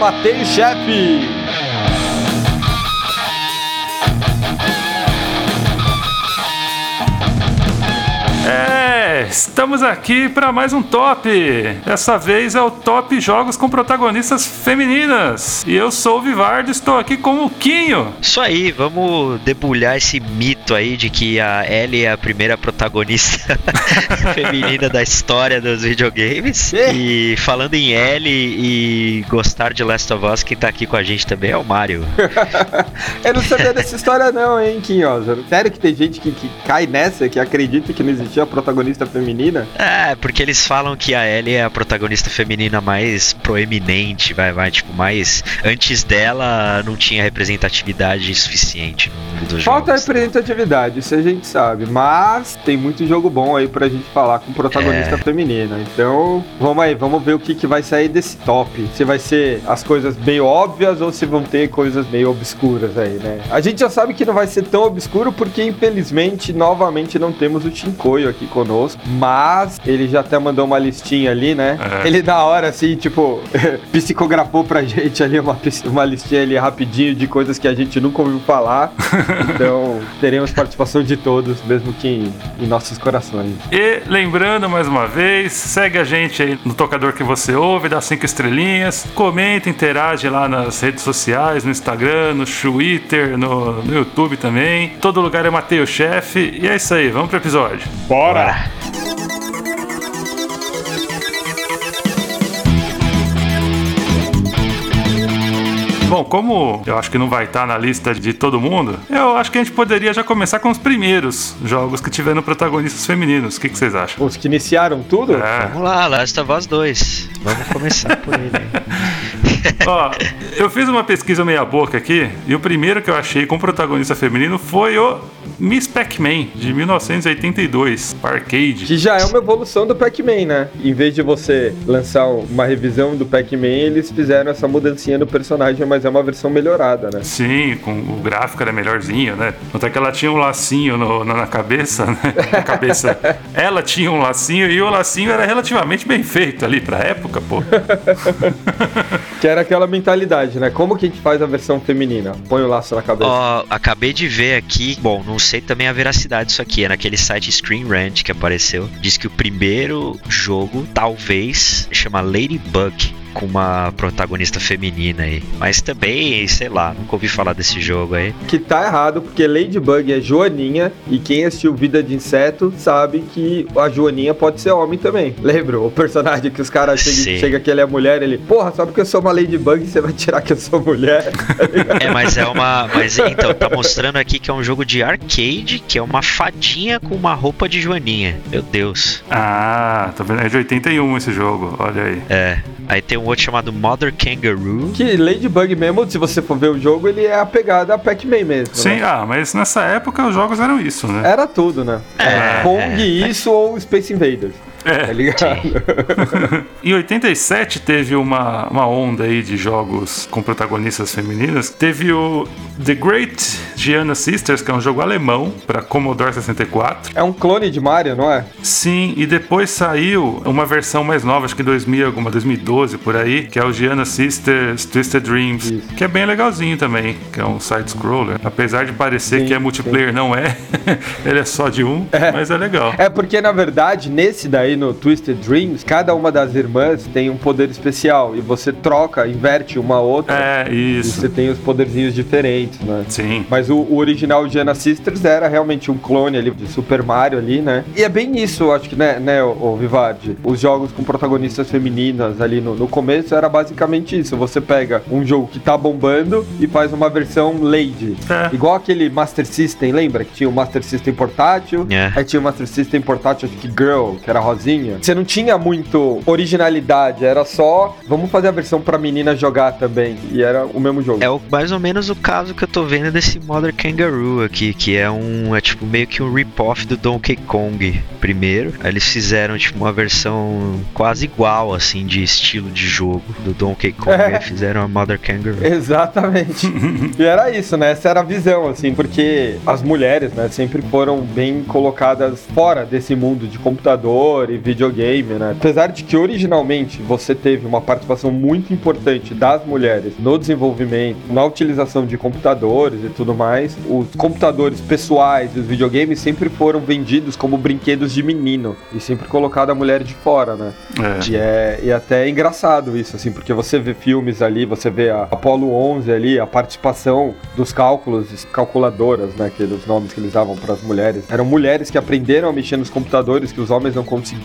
matei o chefe! É, estamos aqui para mais um top. Dessa vez é o top jogos com protagonistas femininas. E eu sou o Vivardo, estou aqui com o Quinho. Isso aí, vamos debulhar esse mito aí de que a Ellie é a primeira protagonista feminina da história dos videogames. E falando em Ellie e gostar de Last of Us, quem tá aqui com a gente também é o Mario. Eu não sabia dessa história não, hein, Quinhosa? Sério que tem gente que, que cai nessa, que acredita que não existia protagonista feminina? É, porque eles falam que a Ellie é a protagonista feminina mais proeminente, vai, vai, tipo, mais. Antes dela não tinha representatividade suficiente no mundo dos Falta jogos. representatividade, isso a gente sabe, mas tem muito jogo bom aí pra gente falar com protagonista É. feminina. Então, vamos aí, vamos ver o que, que vai sair desse top. Se vai ser as coisas meio óbvias ou se vão ter coisas meio obscuras aí, né? A gente já sabe que não vai ser tão obscuro porque, infelizmente, novamente não temos o Chincoio aqui conosco, mas ele já até mandou uma listinha ali, né? É. Ele na hora, assim, tipo, psicografou pra gente ali uma, uma listinha ali rapidinho de coisas que a gente nunca ouviu falar. Então, teremos participação de todos, mesmo que em, em nossos corações. E lembrando mais uma vez, segue a gente aí no tocador que você ouve, dá cinco estrelinhas, comenta, interage lá nas redes sociais, no Instagram, no Twitter, no, no YouTube também. Todo lugar é Matei o Chefe. E é isso aí, vamos pro episódio. Bora! Bom, como eu acho que não vai estar na lista de todo mundo, eu acho que a gente poderia já começar com os primeiros jogos que tiveram protagonistas femininos. O que, que vocês acham? Os que iniciaram tudo? É. Vamos lá, Last of Us 2. Vamos começar por ele. Ó, eu fiz uma pesquisa meia boca aqui e o primeiro que eu achei com protagonista feminino foi o Miss Pac-Man de 1982, pra arcade. Que já é uma evolução do Pac-Man, né? Em vez de você lançar uma revisão do Pac-Man, eles fizeram essa mudancinha no personagem, mas é uma versão melhorada, né? Sim, com o gráfico era melhorzinho, né? Até que ela tinha um lacinho no- na, na cabeça, né? Na cabeça. Ela tinha um lacinho e o lacinho era relativamente bem feito ali pra época, pô. Que era aquela mentalidade, né? Como que a gente faz a versão feminina? Põe o laço na cabeça. Ó, acabei de ver aqui, bom, não sei também a veracidade disso aqui, é naquele site Screen Rant que apareceu, diz que o primeiro jogo, talvez, chama Ladybug, com uma protagonista feminina aí. Mas também, sei lá, nunca ouvi falar desse jogo aí. Que tá errado, porque Ladybug é Joaninha, e quem assistiu Vida de Inseto sabe que a Joaninha pode ser homem também. Lembra? O personagem que os caras chegam chega que ele é mulher, ele, porra, só porque eu sou uma Ladybug, você vai tirar que eu sou mulher. É, mas é uma. Mas então, tá mostrando aqui que é um jogo de arcade, que é uma fadinha com uma roupa de Joaninha. Meu Deus. Ah, tá vendo? É de 81 esse jogo, olha aí. É. Aí tem um outro chamado Mother Kangaroo. que Ladybug mesmo, se você for ver o jogo, ele é apegado a Pac-Man mesmo. Sim, né? ah, mas nessa época os jogos eram isso, né? Era tudo, né? É, Pong, é. isso ou Space Invaders. Tá É. ligado? Em 87 teve uma, uma onda aí de jogos com protagonistas femininas. Teve o The Great Gianna Sisters, que é um jogo alemão para Commodore 64. É um clone de Mario, não é? Sim, e depois saiu uma versão mais nova, acho que em 2000, alguma 2012 por aí, que é o Gianna Sisters Twisted Dreams, Isso. que é bem legalzinho também, que é um side scroller. Apesar de parecer Sim, que é multiplayer, não é. Ele é só de um, mas é legal. É porque, na verdade, nesse daí, no Twisted Dreams, cada uma das irmãs tem um poder especial. E você troca, inverte uma a outra. É, E isso. você tem os poderzinhos diferentes, né? Sim. Mas o, o original Gianna Sisters era realmente um clone ali de Super Mario ali, né? E é bem isso, eu acho que, né, né o, o Vivardi? Os jogos com protagonistas femininas ali no, no começo era basicamente isso. Você pega um jogo que tá bombando e faz uma versão Lady. É. Igual aquele Master System, lembra? Que tinha o Master System portátil. É. Aí tinha o Master System portátil, acho que Girl, que era rosinha. Você não tinha muito originalidade, era só vamos fazer a versão pra menina jogar também. E era o mesmo jogo. É o, mais ou menos o caso que eu tô vendo desse Mother Kangaroo aqui, que é um. É tipo meio que um rip-off do Donkey Kong primeiro. Aí eles fizeram tipo uma versão quase igual, assim, de estilo de jogo do Donkey Kong. É. E fizeram a Mother Kangaroo. Exatamente. e era isso, né? Essa era a visão, assim, porque as mulheres, né, sempre foram bem colocadas fora desse mundo de computador e videogame, né? Apesar de que originalmente você teve uma participação muito importante das mulheres no desenvolvimento, na utilização de computadores e tudo mais, os computadores pessoais e os videogames sempre foram vendidos como brinquedos de menino e sempre colocado a mulher de fora, né? É. E, é, e até é engraçado isso, assim, porque você vê filmes ali, você vê a Apollo 11 ali, a participação dos cálculos, calculadoras, né, que os nomes que eles davam para as mulheres. Eram mulheres que aprenderam a mexer nos computadores que os homens não conseguiam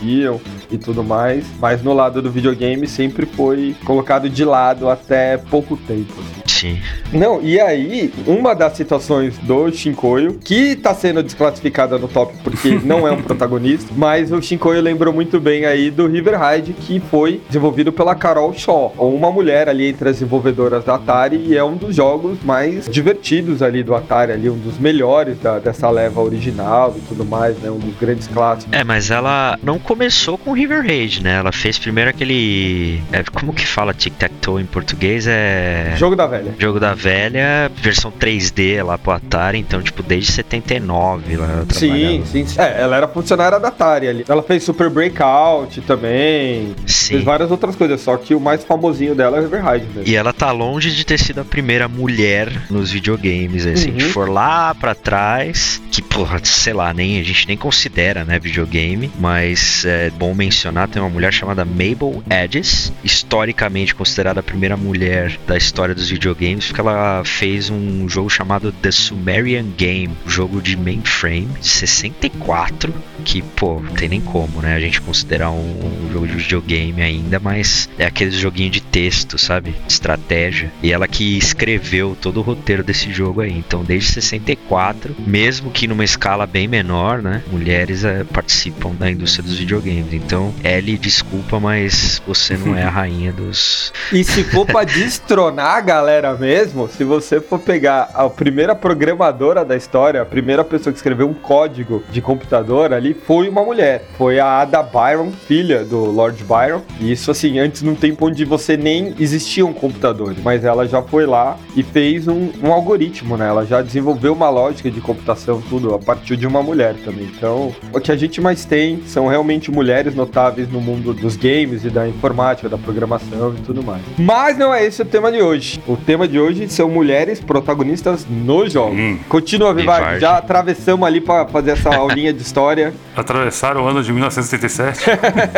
e tudo mais, mas no lado do videogame sempre foi colocado de lado até pouco tempo. Assim. Sim. Não, e aí, uma das situações do Shinkoio, que tá sendo desclassificada no top porque não é um protagonista, mas o Shinkoio lembrou muito bem aí do River Ride, que foi desenvolvido pela Carol Shaw, uma mulher ali entre as desenvolvedoras da Atari, e é um dos jogos mais divertidos ali do Atari, ali, um dos melhores da, dessa leva original e tudo mais, né? Um dos grandes clássicos. É, mas ela não começou com River Raid, né? Ela fez primeiro aquele. É, como que fala Tic-Tac-Toe em português? É. Jogo da velha. Jogo da velha, versão 3D lá pro Atari, então, tipo, desde 79 lá Sim, sim. É, ela era funcionária da Atari ali. Ela fez Super Breakout também. Sim. Fez várias outras coisas, só que o mais famosinho dela é River Raid mesmo. E ela tá longe de ter sido a primeira mulher nos videogames, assim. Uhum. Se a gente for lá pra trás, que, porra, sei lá, nem, a gente nem considera, né, videogame, mas é bom mencionar, tem uma mulher chamada Mabel Edges, historicamente considerada a primeira mulher da história dos videogames, porque ela fez um jogo chamado The Sumerian Game, jogo de mainframe de 64, que, pô, não tem nem como, né, a gente considerar um, um jogo de videogame ainda, mas é aquele joguinho de texto, sabe, estratégia, e ela que escreveu todo o roteiro desse jogo aí, então desde 64, mesmo que numa escala bem menor, né, mulheres é, participam da indústria dos videogames, então Ellie, desculpa, mas você não é a rainha dos... e se for pra destronar a galera mesmo, se você for pegar a primeira programadora da história, a primeira pessoa que escreveu um código de computador ali foi uma mulher. Foi a Ada Byron, filha do Lord Byron. E isso assim, antes num tempo onde você nem existiam computadores, mas ela já foi lá e fez um, um algoritmo, né? Ela já desenvolveu uma lógica de computação, tudo, a partir de uma mulher também. Então, o que a gente mais tem são realmente mulheres notáveis no mundo dos games e da informática, da programação e tudo mais. Mas não é esse o tema de hoje. O tema de hoje são mulheres protagonistas no jogo. Hum. Continua, Vivar. Já atravessamos ali para fazer essa aulinha de história. Atravessaram o ano de 1977.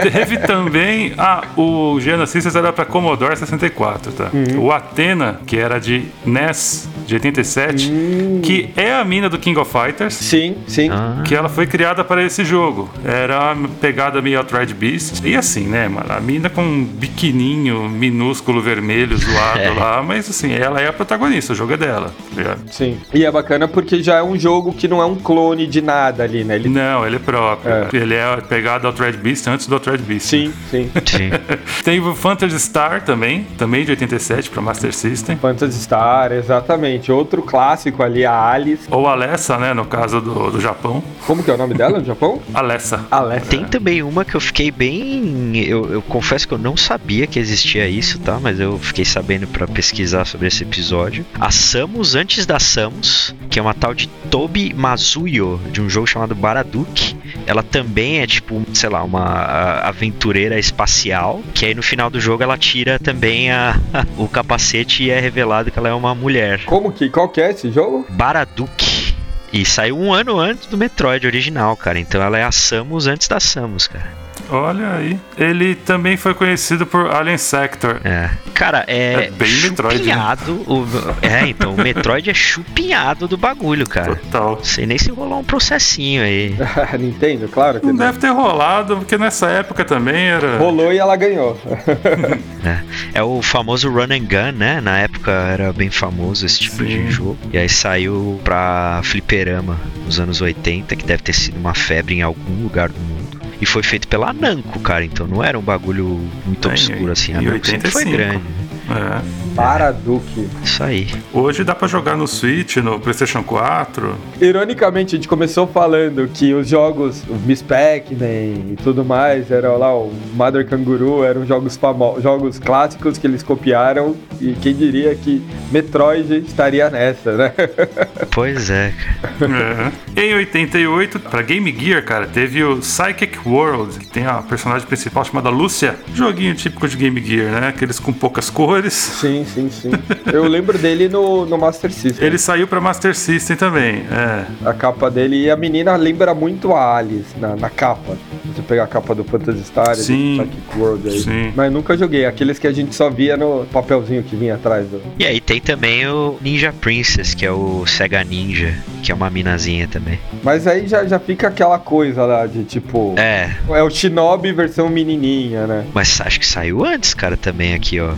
Teve também. Ah, o Genesis era para Commodore 64, tá? Uhum. O Athena, que era de NES de 87, uhum. que é a mina do King of Fighters. Sim, sim. Ah. Que ela foi criada para esse jogo. Era pegada meio Outright Beast. E assim, né, mano? A mina com um biquininho minúsculo vermelho zoado é. lá, mas assim, ela é a protagonista, o jogo é dela. Tá sim. E é bacana porque já é um jogo que não é um clone de nada ali, né? Ele... Não, ele é próprio. É. Ele é pegado ao Thread Beast antes do Thread Beast. Sim, sim. sim. Tem o Phantasy Star também, também de 87 para Master System. Phantasy Star, exatamente. Outro clássico ali, a Alice. Ou Alessa, né, no caso do, do Japão. Como que é o nome dela no Japão? Alessa. Alessa. Tem também uma que eu fiquei bem. Eu, eu confesso que eu não sabia que existia isso, tá? Mas eu fiquei sabendo para pesquisar sobre esse episódio. A Samus antes da Samus, que é uma tal de Tobi Mazuyo, de um jogo chamado Baraduk. Ela também é tipo, sei lá, uma aventureira espacial, que aí no final do jogo ela tira também a, o capacete e é revelado que ela é uma mulher. Como que? Qual que é esse jogo? Baraduk. E saiu um ano antes do Metroid original, cara. Então ela é a Samus antes da Samus, cara. Olha aí. Ele também foi conhecido por Alien Sector. É. Cara, é, é bem Metroid. Né? O... É, então, o Metroid é chupinhado do bagulho, cara. Total. Sei nem se rolou um processinho aí. Nintendo, claro que não. Não deve ter rolado, porque nessa época também era. Rolou e ela ganhou. é. é o famoso run and gun, né? Na época era bem famoso esse tipo Sim. de jogo. E aí saiu pra fliperama nos anos 80, que deve ter sido uma febre em algum lugar do mundo. E foi feito pela Namco, cara, então não era um bagulho muito É, obscuro assim. A Namco sempre foi 85. grande. É. Para Duque. Isso aí. Hoje dá pra jogar no Switch, no PlayStation 4. Ironicamente, a gente começou falando que os jogos, o Miss Pac-Man e tudo mais, era lá o Mother Kangaroo, eram jogos famosos, jogos clássicos que eles copiaram e quem diria que Metroid estaria nessa, né? Pois é, cara. É. Em 88, pra Game Gear, cara, teve o Psychic World, que tem a personagem principal chamada Lúcia. Joguinho típico de Game Gear, né? Aqueles com poucas cores. Sim, sim, sim. Eu lembro dele no, no Master System. Ele saiu pra Master System também. É. A capa dele e a menina lembra muito a Alice na, na capa. Você pegar a capa do Phantasy Star, do Sim. Psychic World aí. Sim. Mas nunca joguei, aqueles que a gente só via no papelzinho que vinha atrás do. E aí tem também o Ninja Princess, que é o Sega Ninja, que é uma minazinha também. Mas aí já, já fica aquela coisa lá de tipo. É, É o Shinobi versão menininha, né? mas acho que saiu antes, cara, também aqui, ó.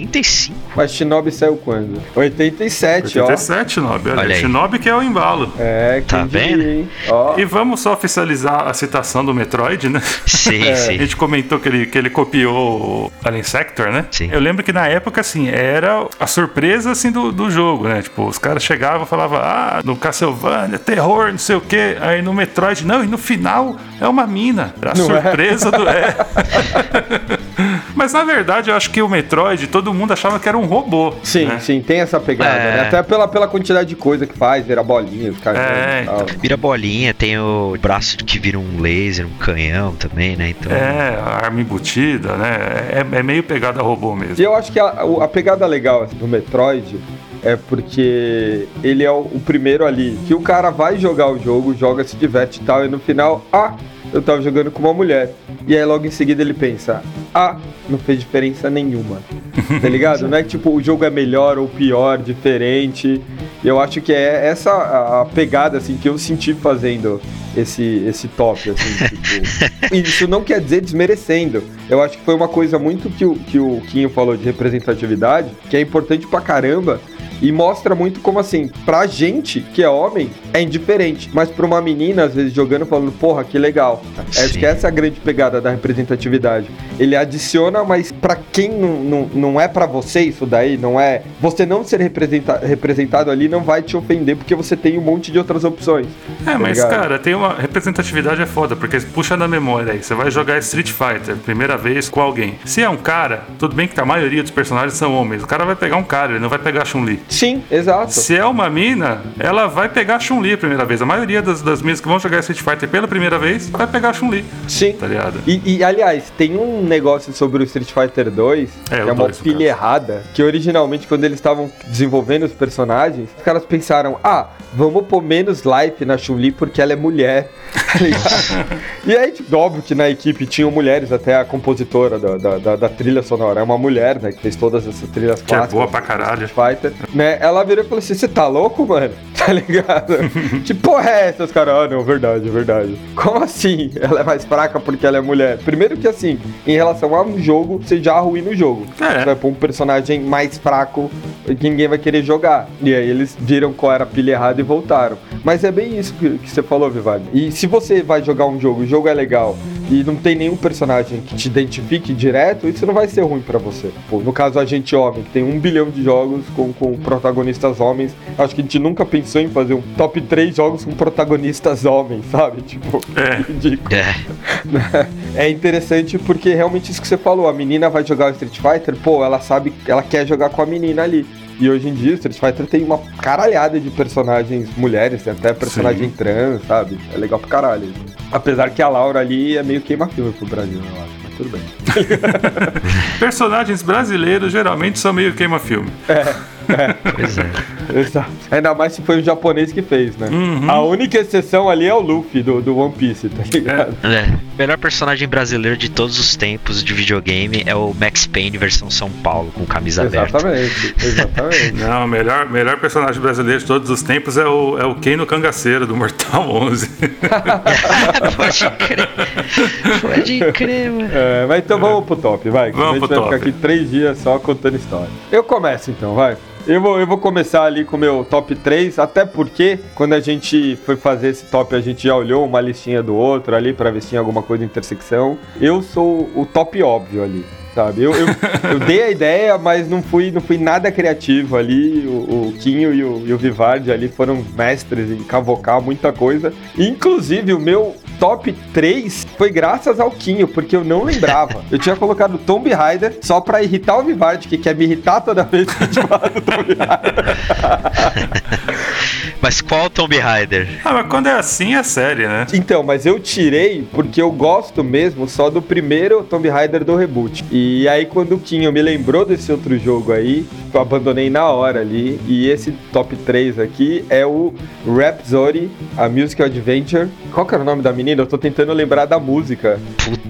85. Mas Shinobi saiu quando? 87, 87, Shinobi. Olha, Olha aí. Shinobi que é o embalo. ó. É, Tá diria, vendo? hein? Ó. E vamos só oficializar a citação do Metroid, né? Sim, É. A sim. gente comentou que ele, que ele copiou o Alien Sector, né? Sim. Eu lembro que na época, assim, era a surpresa, assim, do, do jogo, né? Tipo, os caras chegavam e falavam, ah, no Castlevania, terror, não sei o quê. Aí no Metroid, não, e no final é uma mina. Era a Não é? surpresa do... É. Mas na verdade, eu acho que o Metroid, todo mundo achava que era um robô. Sim, né? sim, tem essa pegada, É. né? Até pela, pela quantidade de coisa que faz, vira bolinha, os caras. É, e tal. Vira bolinha, tem o braço que vira um laser, um canhão também, né? Então. É, a arma embutida, né? É, é meio pegada robô mesmo. E eu acho que a, a pegada legal assim, do Metroid é porque ele é o, o primeiro ali que o cara vai jogar o jogo, joga, se diverte e tal, e no final, ah, eu tava jogando com uma mulher. E aí logo em seguida ele pensa, ah, não fez diferença nenhuma. Tá ligado? Não é que tipo, o jogo é melhor ou pior, diferente. E eu acho que é essa a, pegada assim que eu senti fazendo esse, esse top, assim, tipo. Isso não quer dizer desmerecendo. Eu acho que foi uma coisa muito que o, que o Quinho falou de representatividade, que é importante pra caramba. E mostra muito como assim, pra gente que é homem, é indiferente. Mas pra uma menina, às vezes, jogando, falando, porra, que legal. Acho Sim. que essa é a grande pegada da representatividade. Ele adiciona, mas pra quem não, não, não é pra você isso daí, não é. Você não ser representa, representado ali não vai te ofender, porque você tem um monte de outras opções. É, mas ligado? cara, tem uma representatividade é foda, porque puxa na memória aí, você vai jogar Street Fighter, primeira vez com alguém. Se é um cara, tudo bem que a maioria dos personagens são homens, o cara vai pegar um cara, ele não vai pegar a Chun-Li. Sim, exato. Se é uma mina, ela vai pegar a Chun-Li a primeira vez. A maioria das, das minas que vão jogar Street Fighter pela primeira vez vai pegar a Chun-Li, Sim. tá ligado? E, e, aliás, tem um negócio sobre o Street Fighter 2, É, que é uma pilha errada, que originalmente, quando eles estavam desenvolvendo os personagens, os caras pensaram, ah, vamos pôr menos life na Chun-Li porque ela é mulher. tá ligado? e aí, tipo, óbvio que na equipe tinham mulheres, até a compositora da, da, da- da trilha sonora é uma mulher, né, que fez todas essas trilhas Que é clássicas. boa pra caralho. Fighter, né? Ela virou e falou assim: Você tá louco, mano? Tá ligado? que porra é essa? Os caras, ah, não, verdade, verdade. Como assim? Ela é mais fraca porque ela é mulher? Primeiro que assim, em relação a um jogo, você já arruína o jogo. É. Você vai pôr um personagem mais fraco que ninguém vai querer jogar. E aí eles viram qual era a pilha errada e voltaram. Mas é bem isso que, que você falou, Vivaldi. E se você vai jogar um jogo, o jogo é legal e não tem nenhum personagem que te identifique direto, isso não vai ser ruim pra você. Pô, no caso, a gente homem, que tem um bilhão de jogos com, com protagonistas homens, acho que a gente nunca pensou em fazer um top 3 jogos com protagonistas homens, sabe? Tipo, É. ridículo. É, É interessante porque realmente isso que você falou, a menina vai jogar o Street Fighter, pô, ela sabe, ela quer jogar com a menina ali. E hoje em dia o Street Fighter tem uma caralhada de personagens mulheres, tem até personagem Sim. trans, sabe? É legal pra caralho. Apesar que a Laura ali é meio queima-filme pro Brasil, eu acho, tudo bem. Personagens brasileiros geralmente são meio queima-filme. Pois é. Exato. Ainda mais se foi um japonês que fez, né? Uhum. A única exceção ali é o Luffy do, do One Piece, tá ligado? É. Melhor personagem brasileiro de todos os tempos de videogame é o Max Payne versão São Paulo, com camisa aberta. Exatamente, exatamente. Não, o melhor, melhor personagem brasileiro de todos os tempos é o, é o Ken no Cangaceiro, do Mortal 11. Pode crer. Pode crer, mano. É, mas então vamos pro top, vai. que Vamos a gente pro vai ficar top. aqui três dias só contando história. Eu começo então, vai. Eu vou, eu vou começar ali com o meu top 3, até porque quando a gente foi fazer esse top, a gente já olhou uma listinha do outro ali para ver se tinha alguma coisa de intersecção. Eu sou o top óbvio ali sabe? Eu, eu, eu, dei a ideia, mas não fui, não fui nada criativo ali. O, o Quinho e o, e o Vivardi ali foram mestres em cavocar muita coisa. Inclusive, o meu top 3 foi graças ao Quinho, porque eu não lembrava. Eu tinha colocado Tomb Raider só pra irritar o Vivardi, que quer me irritar toda vez que a gente fala do Tomb Raider. mas qual Tomb Raider? Ah, mas quando é assim é série, né? Então, mas eu tirei porque eu gosto mesmo só do primeiro Tomb Raider do reboot. E aí, quando o Quinho me lembrou desse outro jogo aí, eu abandonei na hora ali. E esse top 3 aqui é o Rhapsody, a Musical Adventure. Qual que era o nome da menina? eu tô tentando lembrar da música.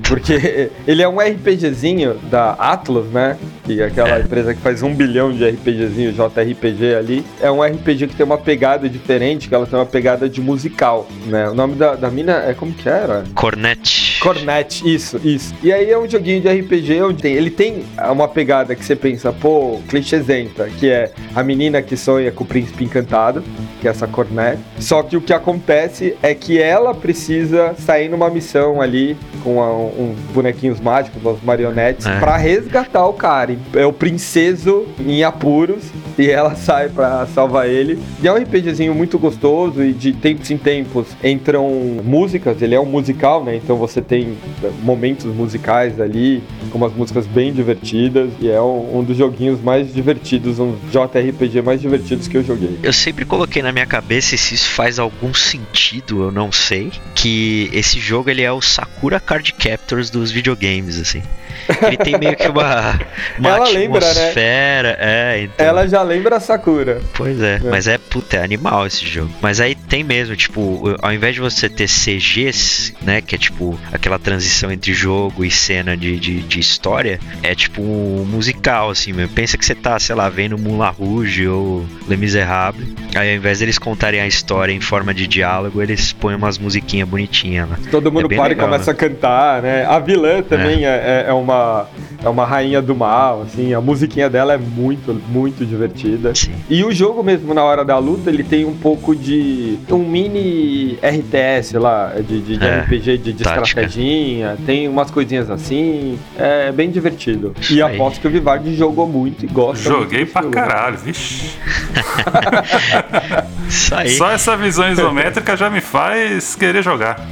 Porque ele é um RPGzinho da Atlas, né? Que é aquela é. empresa que faz um bilhão de RPGzinho, JRPG ali. É um RPG que tem uma pegada diferente, que ela tem uma pegada de musical, né? O nome da, da mina é como que era? Cornet. Cornet, isso, isso. E aí é um joguinho de RPG onde tem, ele tem uma pegada que você pensa, pô, clichêzenta, que é a menina que sonha com o príncipe encantado, que é essa Cornet. Só que o que acontece é que ela precisa sair numa missão ali com a, uns bonequinhos mágicos, umas marionetes, é. para resgatar o cara. É o princeso em apuros e ela sai para salvar ele. E é um RPGzinho muito gostoso e de tempos em tempos entram músicas, ele é um musical, né? Então você tem momentos musicais ali, com umas músicas bem divertidas e é um, um dos joguinhos mais divertidos, um JRPG mais divertidos que eu joguei. Eu sempre coloquei na minha cabeça se isso faz algum sentido, eu não sei, que esse jogo ele é o Sakura Card Captors dos videogames, assim. Ele tem meio que uma, uma Ela atmosfera. Lembra, né? é, então... Ela já lembra a Sakura. Pois é, é, mas é, puta, é animal esse jogo. Mas aí tem mesmo, tipo, ao invés de você ter CGs, né, que é tipo aquela transição entre jogo e cena de, de, de história, é tipo um musical, assim, mesmo. Pensa que você tá, sei lá, vendo Moulin Rouge ou Les Miserables. Aí ao invés deles contarem a história em forma de diálogo, eles põem umas musiquinhas bonitinhas lá. Todo mundo é para legal, e começa né? a cantar, né? A vilã também é, é, é uma é uma rainha do mal, assim, a musiquinha dela é muito, muito divertida. Sim. E o jogo mesmo, na hora da luta, ele tem um pouco de um mini RTS lá, de, de, de é, RPG, de, de estratégia, tem umas coisinhas assim, é bem divertido. Isso e aí. aposto que o Vivardi jogou muito e gosta Joguei pra jogo. caralho, vixi. Só essa visão isométrica já me faz querer jogar.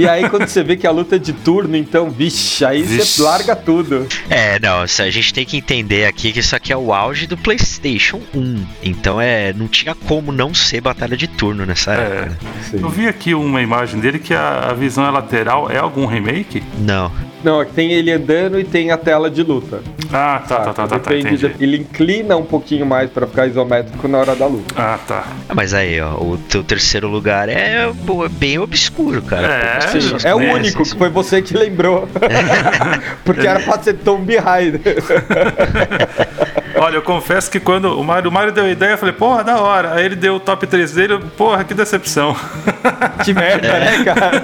E aí, quando você vê que a luta é de turno, então, vixe, aí vixe. você larga tudo. É, não, a gente tem que entender aqui que isso aqui é o auge do PlayStation 1. Então, é, não tinha como não ser batalha de turno nessa é, época. Eu vi aqui uma imagem dele que a, a visão é lateral. É algum remake? Não. Não, tem ele andando e tem a tela de luta. Ah, tá, tá, tá, tá, tá Depende tá, ele inclina um pouquinho mais para ficar isométrico na hora da luta. Ah, tá. Ah, mas aí, ó, o teu terceiro lugar é, é bem obscuro, cara. É, Sim, é o único, que foi você que lembrou. Porque era pra ser Tomb Raider. Olha, eu confesso que quando o Mário, o Mário deu a ideia, eu falei, porra, da hora. Aí ele deu o top 3 dele, porra, que decepção. Que merda, é. né, cara?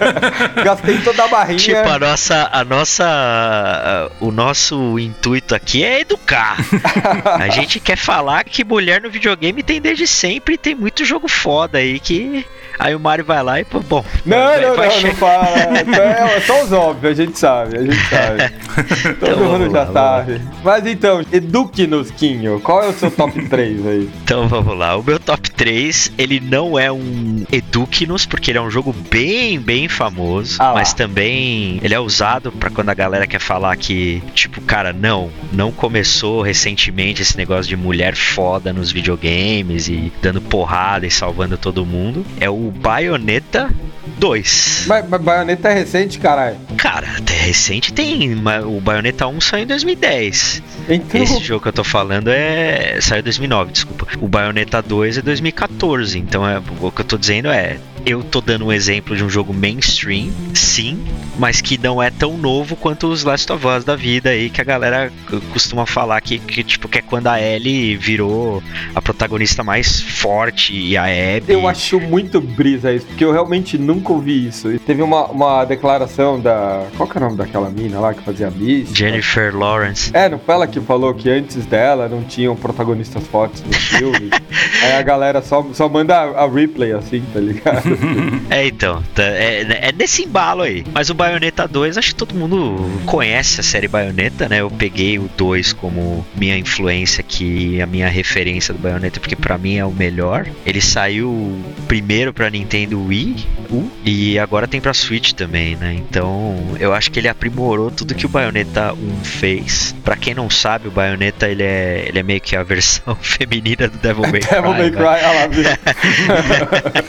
Gastei toda a barrinha. Tipo, a nossa, a nossa, o nosso intuito aqui é educar. a gente quer falar que mulher no videogame tem desde sempre e tem muito jogo foda aí que Aí o Mario vai lá e, pô, bom. Não, vai, não, vai não, não fala. É, é só os óbvios, a gente sabe, a gente sabe. Todo então, mundo já lá, sabe. Mas então, eduque-nos, Quinho. Qual é o seu top 3 aí? Então vamos lá. O meu top 3, ele não é um eduque-nos, porque ele é um jogo bem, bem famoso. Ah, mas também ele é usado para quando a galera quer falar que, tipo, cara, não, não começou recentemente esse negócio de mulher foda nos videogames e dando porrada e salvando todo mundo. É o Bayonetta 2. Mas, mas Bayonetta é recente, caralho. Cara, até recente tem. O Bayonetta 1 saiu em 2010. Então... Esse jogo que eu tô falando é. Saiu em 2009, desculpa. O Bayonetta 2 é 2014. Então é, o que eu tô dizendo é eu tô dando um exemplo de um jogo mainstream, sim, mas que não é tão novo quanto os Last of Us da vida aí, que a galera costuma falar que, que tipo, que é quando a Ellie virou a protagonista mais forte e a Abby. Eu acho muito brisa isso, porque eu realmente nunca ouvi isso. E teve uma, uma declaração da. Qual que é o nome daquela mina lá que fazia Miss? Jennifer Lawrence. É, não foi ela que falou que antes dela não tinham protagonistas fortes no filme. aí a galera só, só manda a, a replay assim, tá ligado? é, então. Tá, é, é nesse embalo aí. Mas o Bayonetta 2, acho que todo mundo conhece a série Bayonetta, né? Eu peguei o 2 como minha influência aqui, a minha referência do Bayonetta, porque para mim é o melhor. Ele saiu primeiro pra Nintendo Wii U, e agora tem pra Switch também, né? Então eu acho que ele aprimorou tudo que o Bayonetta 1 fez. Pra quem não sabe, o Bayonetta ele é, ele é meio que a versão feminina do Devil May Cry. Devil May Cry, olha lá,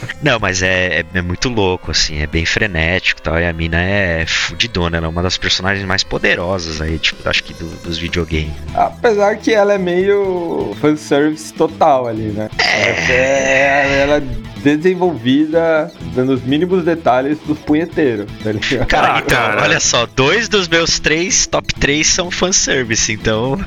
Não, mas é, é, é, muito louco, assim, é bem frenético e tal. E a mina é fudidona, ela é uma das personagens mais poderosas aí, tipo, acho que do, dos videogames. Apesar que ela é meio fanservice total ali, né? É. é ela desenvolvida dando os mínimos detalhes dos punheteiros, tá ligado? Cara, ah, então, cara. olha só, dois dos meus três top 3 são fanservice, então.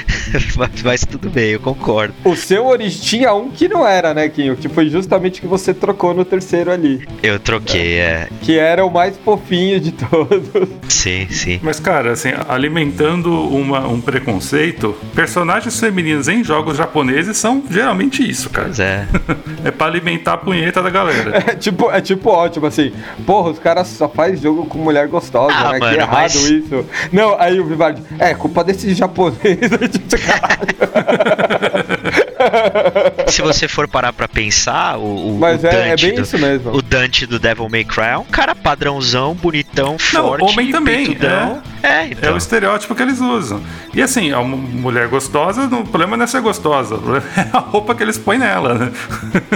mas tudo bem, eu concordo. O seu origem tinha um que não era, né, Kinho? Que foi justamente que você trocou no terceiro ali. Eu troquei, é. é. Que era o mais fofinho de todos. Sim, sim. Mas, cara, assim, alimentando uma, um preconceito, personagens femininos em jogos japoneses são geralmente isso, cara. Pois é. é pra alimentar a punheta da galera. É tipo, é tipo ótimo, assim. Porra, os caras só faz jogo com mulher gostosa, ah, né? Mano, que errado mas... isso. Não, aí o Vivardi, é culpa desses japoneses. Se você for parar pra pensar, o, o, Mas o é, é, bem do, isso mesmo. O Dante do Devil May Cry é um cara padrãozão, bonitão, forte. Não, homem também. É, é, então. é o estereótipo que eles usam. E assim, a mulher gostosa, o problema não é ser gostosa, o problema é a roupa que eles põem nela, né?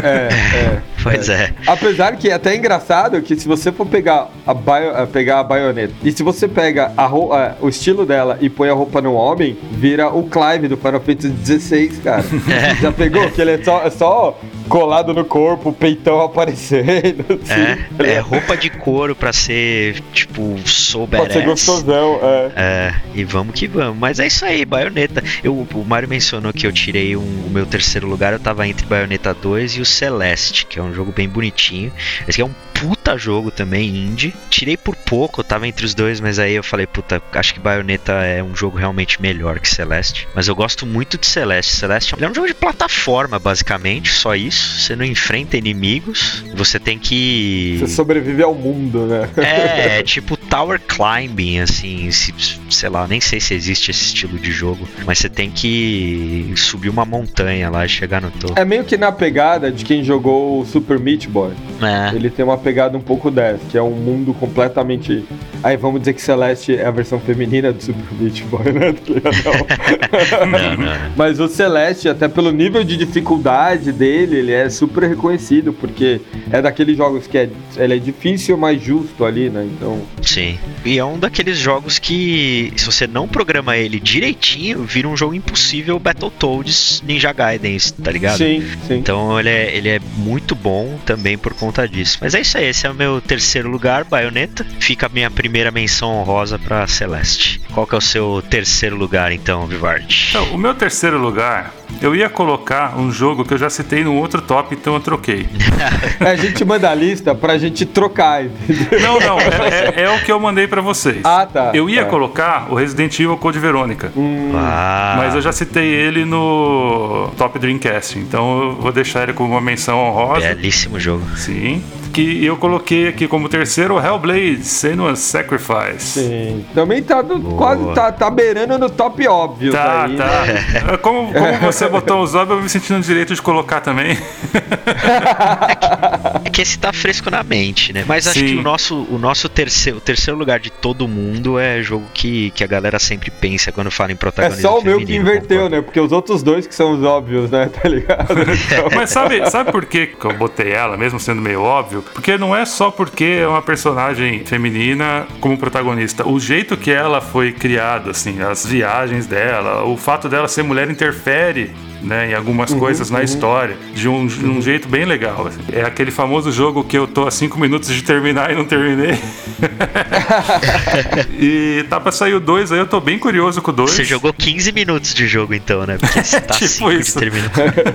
É, é. Pois é. é. Apesar que é até engraçado que se você for pegar a, bio, pegar a baioneta e se você pega a, a, o estilo dela e põe a roupa no homem, vira o Clive do Final Fantasy XVI, cara. É. Já pegou? Que ele é só, é só colado no corpo, o peitão aparecendo. Assim, é, é roupa de couro pra ser, tipo, so Pra ser gostosão, é. É, e vamos que vamos. Mas é isso aí, baioneta. Eu, o Mario mencionou que eu tirei um, o meu terceiro lugar, eu tava entre Bayonetta 2 e o Celeste, que é um jogo bem bonitinho. Esse aqui é um puta jogo também, indie. Tirei por pouco, eu tava entre os dois, mas aí eu falei, puta, acho que Bayonetta é um jogo realmente melhor que Celeste. Mas eu gosto muito de Celeste. Celeste é um jogo de plataforma, basicamente, só isso. Você não enfrenta inimigos, você tem que. Você sobrevive ao mundo, né? É, é tipo tower climbing, assim, se, sei lá, nem sei se existe esse estilo de jogo, mas você tem que subir uma montanha lá e chegar no topo. É meio que na pegada de quem jogou o Super Meat Boy. É. Ele tem uma pegada um pouco dessa, que é um mundo completamente. Aí vamos dizer que Celeste é a versão feminina do Super Meat Boy, né? Tá não. não, não. Mas o Celeste, até pelo nível de dificuldade dele, ele é super reconhecido, porque é daqueles jogos que é, ele é difícil, mas justo ali, né? Então. Sim. E é um daqueles jogos que, se você não programa ele direitinho, vira um jogo impossível Battletoads Ninja Gaiden, tá ligado? Sim, sim. Então ele é, ele é muito bom também por conta disso. Mas é isso aí, esse é o meu terceiro lugar, Bayonetta. Fica a minha primeira menção honrosa pra Celeste. Qual que é o seu terceiro lugar, então, Vivard? Então, o meu terceiro lugar eu ia colocar um jogo que eu já citei no outro top, então eu troquei. É, a gente manda a lista pra gente trocar. Entendeu? Não, não, é, é, é, o que eu mandei pra vocês. Ah, tá. Eu ia tá. colocar o Resident Evil Code Verônica. Hum. Ah. Mas eu já citei ele no Top Dreamcast, então eu vou deixar ele como uma menção honrosa. Belíssimo jogo. Sim que eu coloquei aqui como terceiro Hellblade, Senua's Sacrifice. Sim. Também tá do, quase tá, tá beirando no top óbvio. Tá, aí, tá. Né? Como, como você botou os óbvios, eu me sentindo no direito de colocar também. é que esse tá fresco na mente, né? Mas acho Sim. que o nosso, o nosso terceiro, o terceiro lugar de todo mundo é jogo que, que a galera sempre pensa quando fala em protagonismo. É só o meu que inverteu, concordo. né? Porque os outros dois que são os óbvios, né? Tá ligado? Então... Mas sabe, sabe por que eu botei ela, mesmo sendo meio óbvio? Porque não é só porque é uma personagem feminina como protagonista. O jeito que ela foi criada, assim, as viagens dela, o fato dela ser mulher interfere né? Em algumas coisas na história, de um, de um jeito bem legal. assim. É aquele famoso jogo que eu tô a cinco minutos de terminar e não terminei. e tá pra sair o 2 aí, eu tô bem curioso com o 2. Você jogou 15 minutos de jogo então, né? Porque você tá Tipo 5 de isso. terminar.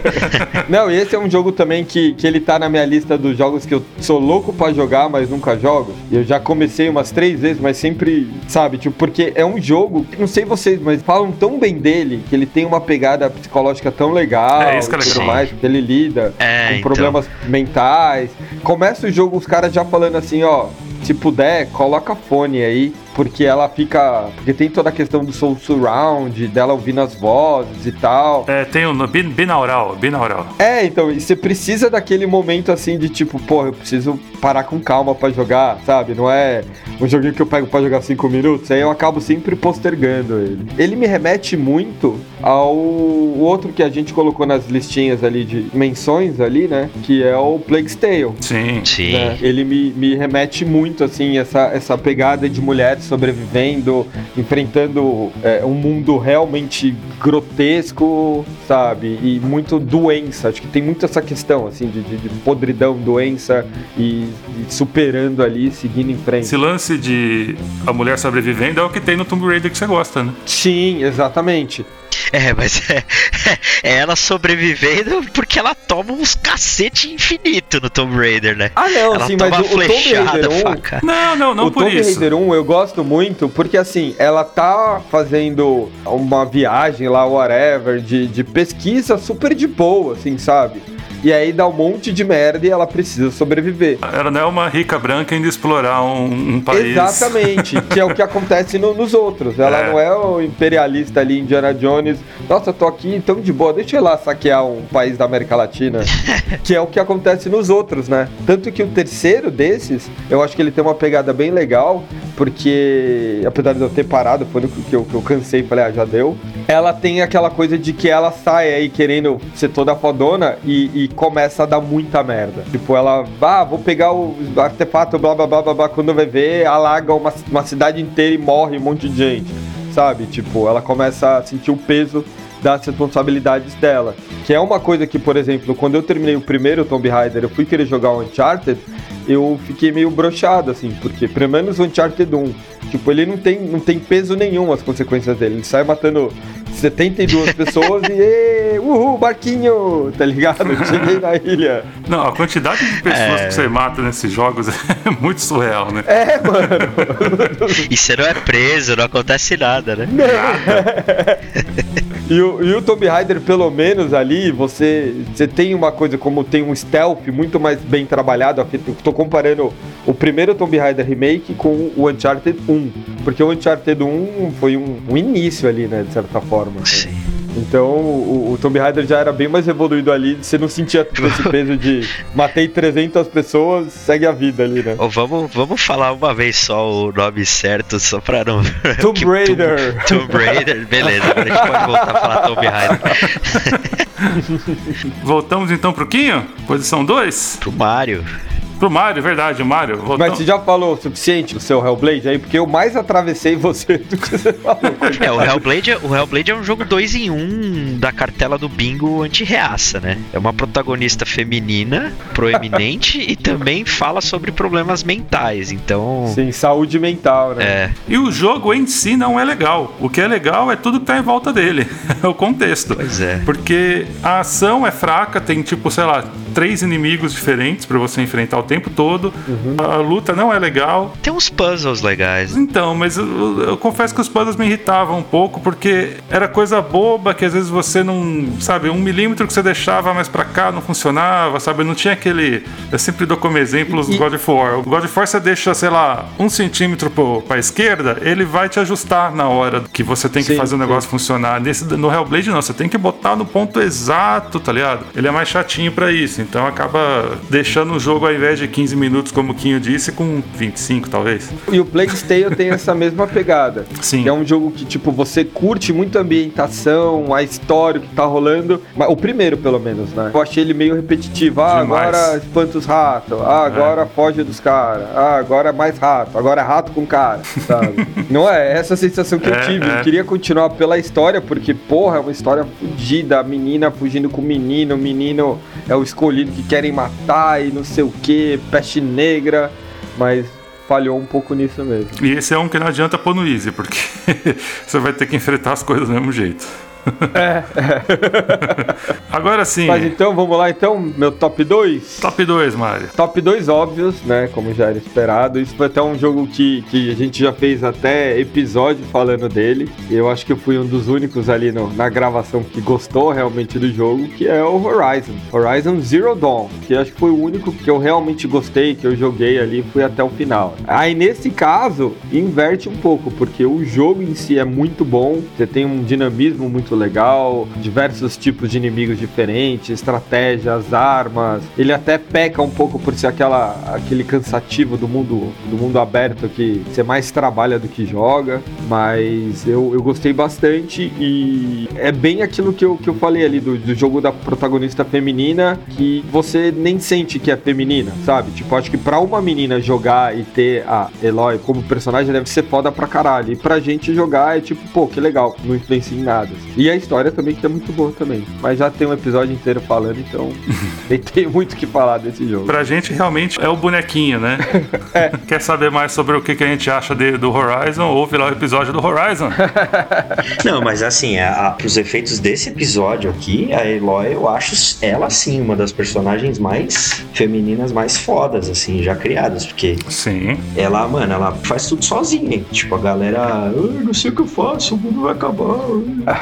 Não, e esse é um jogo também que, que ele tá na minha lista dos jogos que eu sou louco pra jogar, mas nunca jogo. E eu já comecei umas três vezes, mas sempre, sabe, tipo, porque é um jogo, não sei vocês, mas falam tão bem dele, que ele tem uma pegada psicológica tão legal É, isso que é tudo legal. mais, ele lida É, com então. problemas mentais. Começa o jogo, os caras já falando assim, ó, se puder, coloca fone aí, porque ela fica. Porque tem toda a questão do soul surround, dela ouvindo as vozes e tal. É, tem o um, bin- binaural, binaural. É, então, e você precisa daquele momento assim de tipo, porra, eu preciso parar com calma pra jogar, sabe? Não é um joguinho que eu pego pra jogar 5 minutos, aí eu acabo sempre postergando ele. Ele me remete muito ao outro que a gente colocou nas listinhas ali de menções ali, né? Que é o Plague's Tale. Sim. Sim. né? Ele me, me remete muito, assim, essa, essa pegada de mulheres sobrevivendo, enfrentando é, um mundo realmente grotesco, sabe? E muito doença. Acho que tem muito essa questão, assim, de, de- de podridão, doença e, e superando ali, seguindo em frente. Esse lance de a mulher sobrevivendo é o que tem no Tomb Raider que você gosta, né? Sim, exatamente. É, mas é, é ela sobrevivendo porque ela toma uns cacete infinito no Tomb Raider, né? Ah, não, ela sim, toma mas o, o Tomb flechada, Raider 1, faca. Não, não, não o por Tomb isso. Raider 1 eu gosto muito porque assim, ela tá fazendo uma viagem lá, whatever, de, de pesquisa super de boa, assim, sabe? E aí dá um monte de merda e ela precisa sobreviver. Ela não é uma rica branca indo explorar um, um país. Exatamente, que é o que acontece no- nos outros. Ela É. não é o imperialista ali, Indiana Jones. Nossa, tô aqui tão de boa, deixa eu ir lá saquear um país da América Latina. que é o que acontece nos outros, né? Tanto que o terceiro desses, eu acho que ele tem uma pegada bem legal, porque apesar de eu ter parado, foi no que eu, que eu cansei falei, ah, já deu. Ela tem aquela coisa de que ela sai aí querendo ser toda fodona e, e começa a dar muita merda. Tipo, ela, ah, vou pegar o artefato, blá blá blá blá blá, quando vai ver, alaga uma, uma cidade inteira e morre um monte de gente, sabe? Tipo, ela começa a sentir o peso das responsabilidades dela. Que é uma coisa que, por exemplo, quando eu terminei o primeiro Tomb Raider, eu fui querer jogar o Uncharted, eu fiquei meio brochado, assim, porque pelo menos o Uncharted 1, tipo, ele não tem, não tem peso nenhum as consequências dele. Ele sai matando 72 pessoas e "Ê, uhul, barquinho, tá ligado? Cheguei na ilha. Não, a quantidade de pessoas É. que você mata nesses jogos é muito surreal, né? É, mano. E você não é preso, não acontece nada, né? E o, e o Tomb Raider, pelo menos ali, você, você tem uma coisa como tem um stealth muito mais bem trabalhado. Aqui eu tô comparando o primeiro Tomb Raider Remake com o Uncharted 1. Porque o Uncharted 1 foi um, um início ali, né, de certa forma. Sim. Então o, o Tomb Raider já era bem mais evoluído ali, você não sentia esse peso de matei 300 pessoas, segue a vida ali, né? Ô, vamos, vamos falar uma vez só o nome certo, só pra não. Tomb Raider. Tomb, Tomb Raider, beleza, agora a gente pode voltar a falar Tomb Raider. Voltamos então pro Quinho? Posição 2? Pro Mario. Pro Mario, verdade, o Mario. Mas você já falou o suficiente do seu Hellblade aí? Porque eu mais atravessei você do que você falou. É, o Hellblade, o Hellblade é um jogo 2 em 1 um da cartela do bingo anti-reaça, né? É uma protagonista feminina, proeminente e também fala sobre problemas mentais. Então, Sim, saúde mental, né? é, E o jogo em si não é legal. O que é legal é tudo que tá em volta dele. É o contexto. pois é. Porque a ação é fraca, tem tipo, sei lá, três inimigos diferentes pra você enfrentar o tempo todo. A luta não é legal. Tem uns puzzles legais. Então, mas eu, eu confesso que os puzzles me irritavam um pouco, porque era coisa boba que às vezes você não, sabe, um milímetro que você deixava mais pra cá não funcionava, sabe? Não tinha aquele. Eu sempre dou como exemplo os E- God of War. O God of War você deixa, sei lá, um centímetro pro, pra esquerda, ele vai te ajustar na hora que você tem que Sim, fazer o sim. negócio funcionar. Nesse, no Hellblade não, você tem que botar no ponto exato, tá ligado? Ele é mais chatinho pra isso, então acaba deixando o jogo ao invés de 15 minutos, como o Quinho disse, com 25, talvez. E o Plague Tale tem essa mesma pegada. Sim. É um jogo que, tipo, você curte muito a ambientação, a história, o que tá rolando. Mas, o primeiro, pelo menos, né? Eu achei ele meio repetitivo. Ah, Demais. agora espanta os ratos. Ah, agora foge dos caras. Ah, agora é mais rato. Agora é rato com cara, sabe? Não é? Essa sensação que eu É, tive. é. Eu queria continuar pela história, porque, porra, é uma história fodida. A menina fugindo com o menino, o menino é o escolhido que querem matar e não sei o que, peste negra. Mas falhou um pouco nisso mesmo. E esse é um que não adianta pôr no easy, porque você vai ter que enfrentar as coisas do mesmo jeito. É. Agora sim, Mas então, vamos lá então, meu top 2. top 2, Mario. Top 2 óbvios, né? Como já era esperado. Isso foi até um jogo que, que a gente já fez até episódio falando dele. E eu acho que eu fui um dos únicos ali no- na gravação que gostou realmente do jogo, que é o Horizon. Horizon Zero Dawn, que acho que foi o único que eu realmente gostei, que eu joguei ali e fui até o final. Aí nesse caso, inverte um pouco, porque o jogo em si é muito bom, você tem um dinamismo muito legal, diversos tipos de inimigos diferentes, estratégias, armas. Ele até peca um pouco por ser aquela, aquele cansativo do mundo, do mundo aberto que você mais trabalha do que joga, mas eu, eu gostei bastante e é bem aquilo que eu, que eu falei ali do, do jogo da protagonista feminina que você nem sente que é feminina, sabe? Tipo, acho que pra uma menina jogar e ter a Eloy como personagem deve ser foda pra caralho. E pra gente jogar é tipo, pô, que legal, não influencia em nada. E a história também que é muito boa também. Mas já tem um episódio inteiro falando, então nem tem muito o que falar desse jogo. Pra gente realmente é o bonequinho, né? Quer saber mais sobre o que, que a gente acha de- do Horizon? Ouve lá o episódio do Horizon. Não, mas assim, a, a, pros efeitos desse episódio aqui, a Eloy, eu acho ela sim uma das personagens mais femininas mais fodas, assim, já criadas, porque Sim. ela, mano, ela faz tudo sozinha. hein? Tipo, a galera, "Ah, não sei o que eu faço, o mundo vai acabar.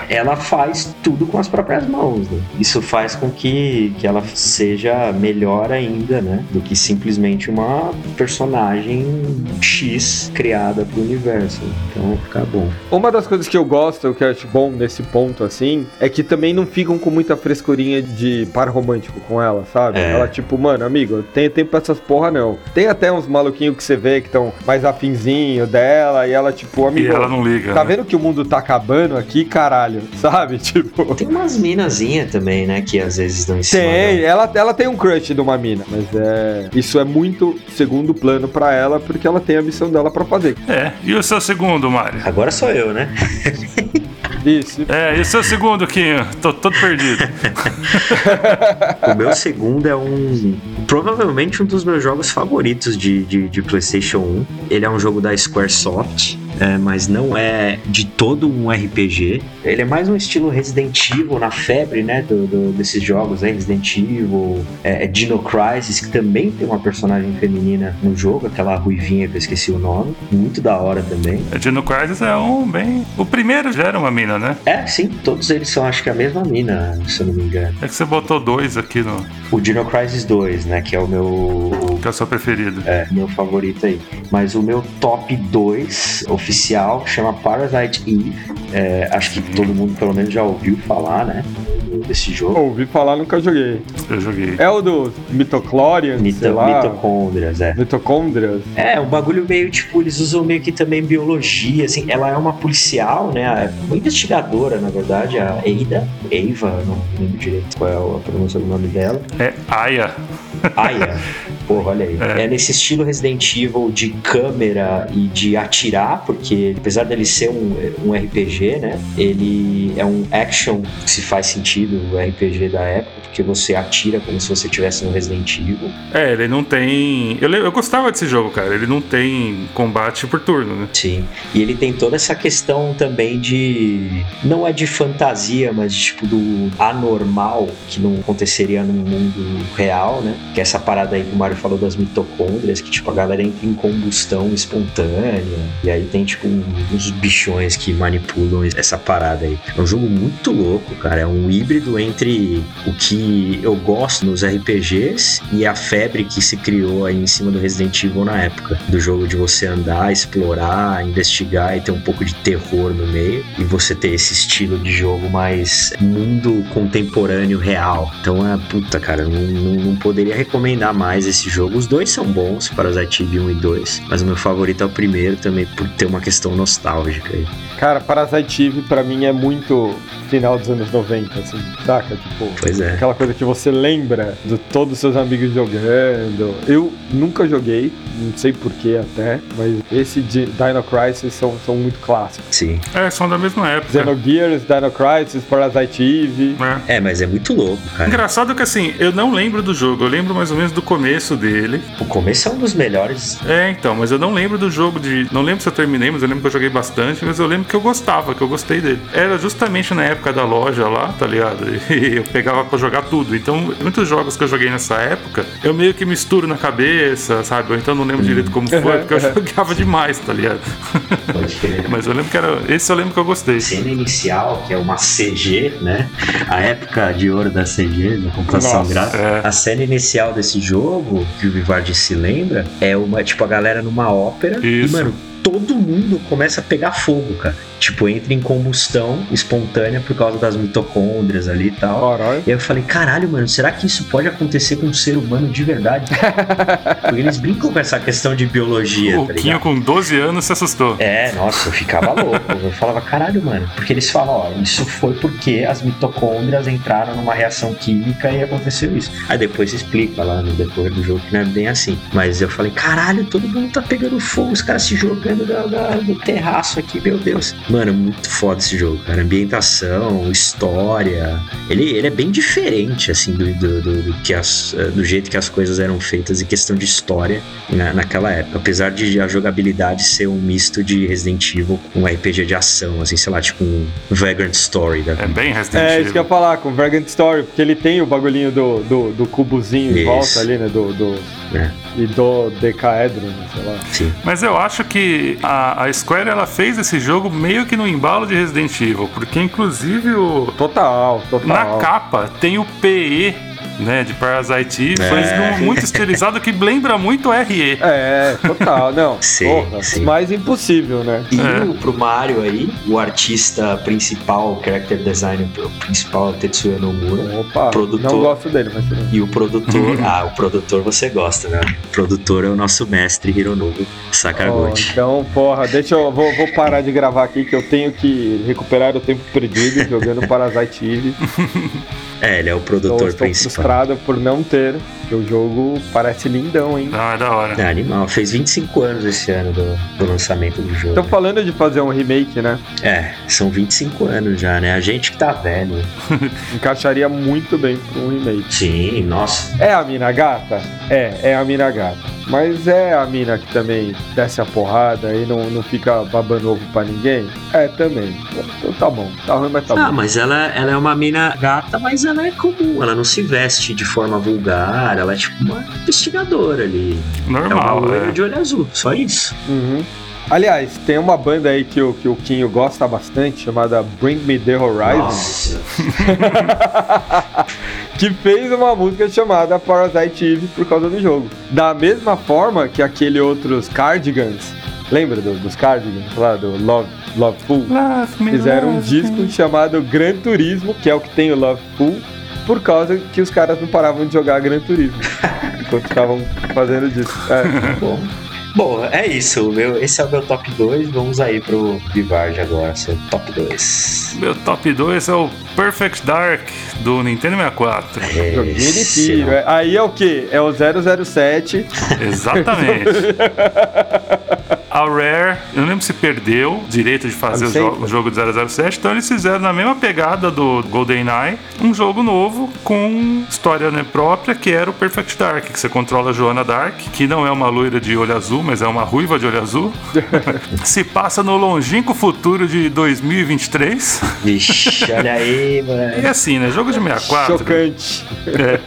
Ela faz tudo com as próprias mãos, né? Isso faz com que, que ela seja melhor ainda, né? Do que simplesmente uma personagem X criada pro universo. Então fica bom. Uma das coisas que eu gosto, que eu acho bom nesse ponto, assim, é que também não ficam com muita frescurinha de par romântico com ela, sabe? É. Ela, tipo, mano, amigo, tem tempo pra essas porra, não. Tem até uns maluquinhos que você vê que estão mais afinzinho dela, e ela, tipo, E amigo. ela não liga. Tá né? vendo que o mundo tá acabando aqui, caralho? Sabe? Tipo. Tem umas minazinhas também, né? Que às vezes cima Tem, ela, ela tem um crush de uma mina, mas é. Isso é muito segundo plano pra ela, porque ela tem a missão dela pra fazer. É. E o seu segundo, Mario? Agora sou eu, né? Isso. É, e o seu segundo, Quinho? Tô todo perdido. O meu segundo é um. Provavelmente um dos meus jogos favoritos de, de, de PlayStation 1. Ele é um jogo da Squaresoft. É, mas não é de todo um RPG. Ele é mais um estilo Resident Evil na febre, né? Do, do- desses jogos aí, Resident Evil, é, é Dino Crisis, que também tem uma personagem feminina no jogo, aquela ruivinha que eu esqueci o nome. Muito da hora também. A Dino Crisis é um bem. O primeiro já era uma mina, né? É, sim, todos eles são acho que a mesma mina, se eu não me engano. É que você botou dois aqui no. O Dino Crisis 2, né? Que é o meu que é o seu preferido. É, meu favorito aí. Mas o meu top 2 oficial chama Parasite Eve. É, acho que todo mundo pelo menos já ouviu falar, né? Desse jogo. Ouvi falar, nunca joguei. Eu joguei. É o do Mitochlorians, sei Mito, lá. mitocôndrias, é. Mitocôndrias. É, um bagulho meio tipo, eles usam meio que também biologia, assim. Ela é uma policial, né? é Uma investigadora, na verdade, a Eida. Eva, não lembro direito qual é a pronúncia do nome dela. É Aya. Aya. Porra, olha aí. É. É. nesse estilo Resident Evil de câmera e de atirar, porque apesar dele ser um, um RPG, né? Ele é um action que se faz sentido, o RPG da época, porque você atira como se você estivesse no Resident Evil. É, ele não tem. Eu, eu gostava desse jogo, cara. Ele não tem combate por turno, né? Sim. E ele tem toda essa questão também de. Não é de fantasia, mas de, tipo do anormal, que não aconteceria no mundo real, né? Que é essa parada aí que o Mario falou das mitocôndrias, que tipo a galera entra em combustão espontânea. E aí tem tipo uns bichões que manipulam essa parada aí. É um jogo muito louco, cara. É um híbrido entre o que eu gosto nos RPGs e a febre que se criou aí em cima do Resident Evil na época. Do jogo de você andar, explorar, investigar e ter um pouco de terror no meio. E você ter esse estilo de jogo mais mundo contemporâneo real. Então é puta, cara, não, não, não poderia recomendar mais esse jogo. Os dois são bons, Parasite Eve 1 e 2, mas o meu favorito é o primeiro também por ter uma questão nostálgica aí. Cara, Parasite Eve pra mim é muito final dos anos 90, assim, saca? Tipo, Pois é. aquela coisa que você lembra de todos os seus amigos jogando. Eu nunca joguei, não sei porquê até, mas esse de Dino Crisis são, são muito clássicos. Sim. É, são da mesma época. Xenogears, Dino Crisis, Parasite Eve. É. É, mas é muito louco, cara. Engraçado que assim, eu não lembro do jogo, eu lembro mais ou menos do começo dele. O começo é um dos melhores. É, então, mas eu não lembro do jogo de. Não lembro se eu terminei, mas eu lembro que eu joguei bastante, mas eu lembro que eu gostava, que eu gostei dele. Era justamente na época da loja lá, tá ligado? E eu pegava pra jogar tudo. Então, muitos jogos que eu joguei nessa época, eu meio que misturo na cabeça, sabe? Ou então não lembro direito como foi, porque eu jogava demais, tá ligado? Pode crer. mas eu lembro que era. Esse eu lembro que eu gostei. Cena inicial, que é uma CG, né? A época de ouro da CG, da computação Nossa, gráfica. é. A cena inicial desse jogo, que o Vivardi se lembra, é uma, tipo, a galera numa ópera. E, Isso. mano, todo mundo começa a pegar fogo, cara. Tipo, entra em combustão espontânea por causa das mitocôndrias ali e tal. Caralho. E aí eu falei, caralho, mano, será que isso pode acontecer com um ser humano de verdade? Porque eles brincam com essa questão de biologia, O tá Quinho ligado? com 12 anos se assustou. É, nossa, eu ficava louco. Eu falava, caralho, mano. Porque eles falam, ó, isso foi porque as mitocôndrias entraram numa reação química e aconteceu isso. Aí depois explica lá no decorrer do jogo que não é bem assim. Mas eu falei, caralho, todo mundo tá pegando fogo, os caras se jogando da- da- do terraço aqui, meu Deus. Mano, muito foda esse jogo, cara. Ambientação, história. Ele, ele é bem diferente, assim, do, do, do- do que as, do jeito que as coisas eram feitas em questão de história na, naquela época. Apesar de a jogabilidade ser um misto de Resident Evil com um RPG de ação, assim, sei lá, tipo um Vagrant Story da É bem Resident É, Evil. isso que eu ia falar, com Vagrant Story, porque ele tem o bagulhinho do, do, do cubozinho em Isso. volta ali, né? Do, do, É. E do decaedro, sei lá. Sim. Mas eu acho que a, a Square ela fez esse jogo meio que no embalo de Resident Evil, porque inclusive o, Total, total. na capa tem o PE, né, de Parasite Eve, É. mas muito estilizado que lembra muito RE. É, total, não. Sim, Porra, sim. mais impossível, né? E É. o- pro Mario aí, o artista principal, o character designer principal é o Tetsuya Nomura. Opa, Produtor. não gosto dele, mas. E o produtor, ah, o produtor você gosta, né? O produtor é o nosso mestre Hironobu Sakaguchi. então, porra, deixa eu. Vou, vou parar de gravar aqui que eu tenho que recuperar o tempo perdido jogando Parasite Eve. É, ele é o Então, produtor estou principal. frustrado por não ter, porque o jogo parece lindão, hein? Ah, é da hora. É animal, fez 25 anos esse ano do, do lançamento do jogo. Estão falando de fazer um remake, né? É, são 25 anos já, né? A gente que tá velho. Encaixaria muito bem pra um remake. Sim, nossa. É a mina gata? É, é a mina gata. Mas é a mina que também desce a porrada e não, não fica babando ovo pra ninguém? É, também. Então tá bom. Tá ruim, mas tá Ah, bom. mas ela, ela é uma mina gata, mas ela é comum. Ela não se veste de forma vulgar. Ela é tipo uma investigadora ali. É uma Normal, loira é. de olho azul, só isso. Uhum. Aliás, tem uma banda aí que o, que o Kinho gosta bastante, chamada Bring Me The Horizon, Nossa. que fez uma música chamada Parasite Eve por causa do jogo. Da mesma forma que aquele outros Cardigans, lembra do- dos Cardigans lá, do Love, Love Full? Love Fizeram um disco me. chamado Gran Turismo, que é o que tem o Love Full, por causa que os caras não paravam de jogar Gran Turismo enquanto estavam fazendo disco. É. Bom. Bom, é isso. Meu, esse é o meu top 2. Vamos aí pro Vivarge agora, seu top 2. Meu top 2 é o Perfect Dark do Nintendo 64. É, Joguinho de tiro. é. Aí é o que? É o 007. Exatamente. A Rare, eu não lembro se perdeu direito de fazer o, Sempre. jo- o jogo do 007, então eles fizeram na mesma pegada do GoldenEye, um jogo novo com história né, própria, que era o Perfect Dark, que você controla a Joana Dark, que não é uma loira de olho azul, mas é uma ruiva de olho azul. se passa no longínquo futuro de 2023. Vixe, olha aí, E mano. assim, né? Jogo de 64. Chocante. É,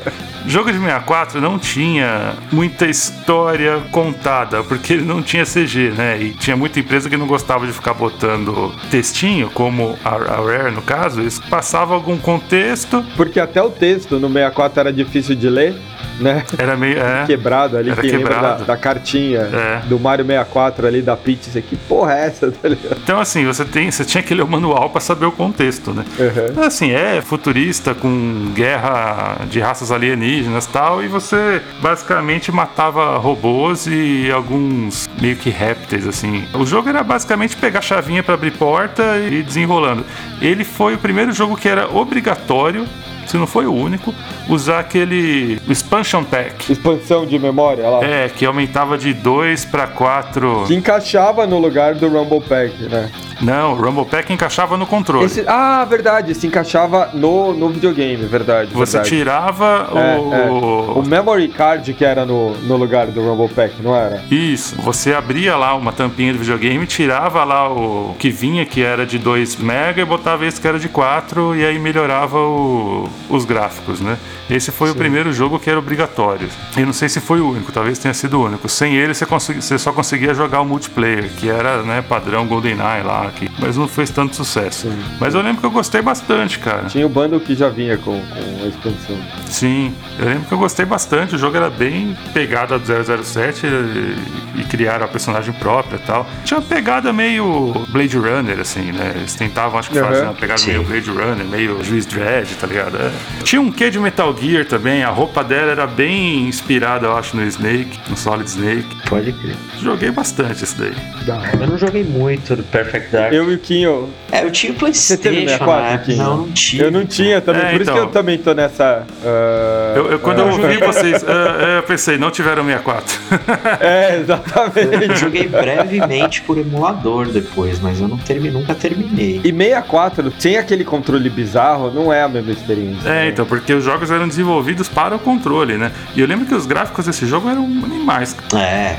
jogo de 64 não tinha muita história contada, porque ele não tinha CG, né? E tinha muita empresa que não gostava de ficar botando textinho, como a, Rare no caso, eles passavam algum contexto, Porque até o texto no 64 era difícil de ler, né? era meio. É, Quebrado ali, quem lembra da, quebrado. da cartinha É. do Mario 64 ali da Peach, isso aqui, porra é essa, tá ligado? Então, assim, você, tem, você tinha que ler o manual pra saber o contexto, né? Uhum. Assim, é futurista com guerra de raças alienígenas alienígenas tal, e você basicamente matava robôs e alguns meio que répteis, assim. O jogo era basicamente pegar chavinha para abrir porta e desenrolando. Ele foi o primeiro jogo que era obrigatório se não foi o único, usar aquele expansion pack. Expansão de memória lá. É, que aumentava de 2 para 4. Que encaixava no lugar do Rumble Pack, né? Não, o Rumble Pack encaixava no controle. Esse- ah, verdade, se encaixava no, no videogame, verdade. Você verdade. tirava É, o, é. O memory card que era no, no lugar do Rumble Pack, não era? Isso, você abria lá uma tampinha do videogame, tirava lá o que vinha, que era de 2 mega, e botava esse que era de 4, e aí melhorava o- os gráficos, né? Esse foi o primeiro jogo que era obrigatório. E não sei se foi o único, talvez tenha sido o único. Sem ele, você, consegui- você só conseguia jogar o multiplayer, que era né, padrão GoldenEye lá, que, mas não fez tanto sucesso. Sim. Mas eu lembro que eu gostei bastante, cara. Tinha o bundle que já vinha com, com a expansão. Sim, eu lembro que eu gostei bastante. O jogo era bem pegada do 007 e, e criaram a personagem própria e tal. Tinha uma pegada meio Blade Runner, assim, né? Eles tentavam, acho que, Uhum. fazer uma pegada Sim. meio Blade Runner, meio Juiz Dredd, tá ligado? É. Tinha um quê de Metal Gear também. A roupa dela era bem inspirada, eu acho, no Snake, no Solid Snake. Pode crer. Joguei bastante esse daí. Da hora. Eu não joguei muito do Perfect Dark. Eu e o Kinho, É, eu tinha o Você teve PlayStation 64, na época. Kim? Não, não tinha. eu não tinha também, É, por isso então. que eu também tô nessa. ah, Eu, eu- quando ah, eu ouvi vocês, é, eu pensei, não tiveram 64. É, Eu exatamente. joguei brevemente por emulador depois, mas eu não termi, nunca terminei. E 64, sem aquele controle bizarro, não é a mesma experiência. É, né? então, porque os jogos eram desenvolvidos para o controle, né? E eu lembro que os gráficos desse jogo eram animais. É,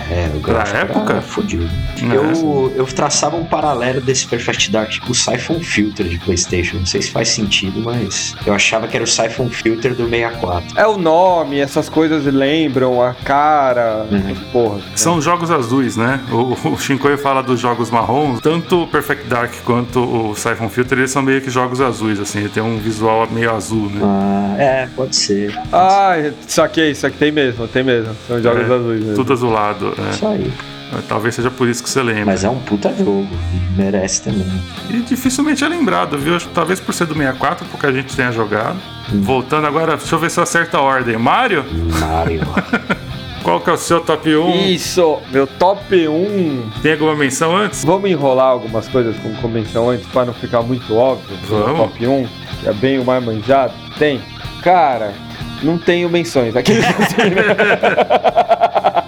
é, o gráfico época? era fodido. Não, Eu, eu traçava um paralelo desse Perfect Dark com o Siphon Filter de PlayStation. Não sei se faz sentido, mas eu achava que era o Siphon Filter do 64. É o nome, essas coisas lembram, a cara, Uhum. porras. São jogos azuis, né? O, o Shinkoi fala dos jogos marrons, tanto o Perfect Dark quanto o Siphon Filter, eles são meio que jogos azuis, assim, ele tem um visual meio azul, né? Ah, é, pode ser. Ah, saquei, isso aqui tem mesmo, tem mesmo. São jogos É, azuis mesmo. Tudo azulado, né? Isso aí. Talvez seja por isso que você lembra. Mas é um puta jogo. e Merece também. E dificilmente é lembrado, viu? Acho que Talvez por ser do 64, porque a gente tenha jogado. Voltando agora, deixa eu ver se eu acerto a ordem. Mario, Mario. qual que é o seu top 1? Isso, meu top 1. Tem alguma menção antes? Vamos enrolar algumas coisas com convenção antes para não ficar muito óbvio. Vamos. top 1, que é bem o mais manjado. Tem. Cara, não tenho menções. Assim, né?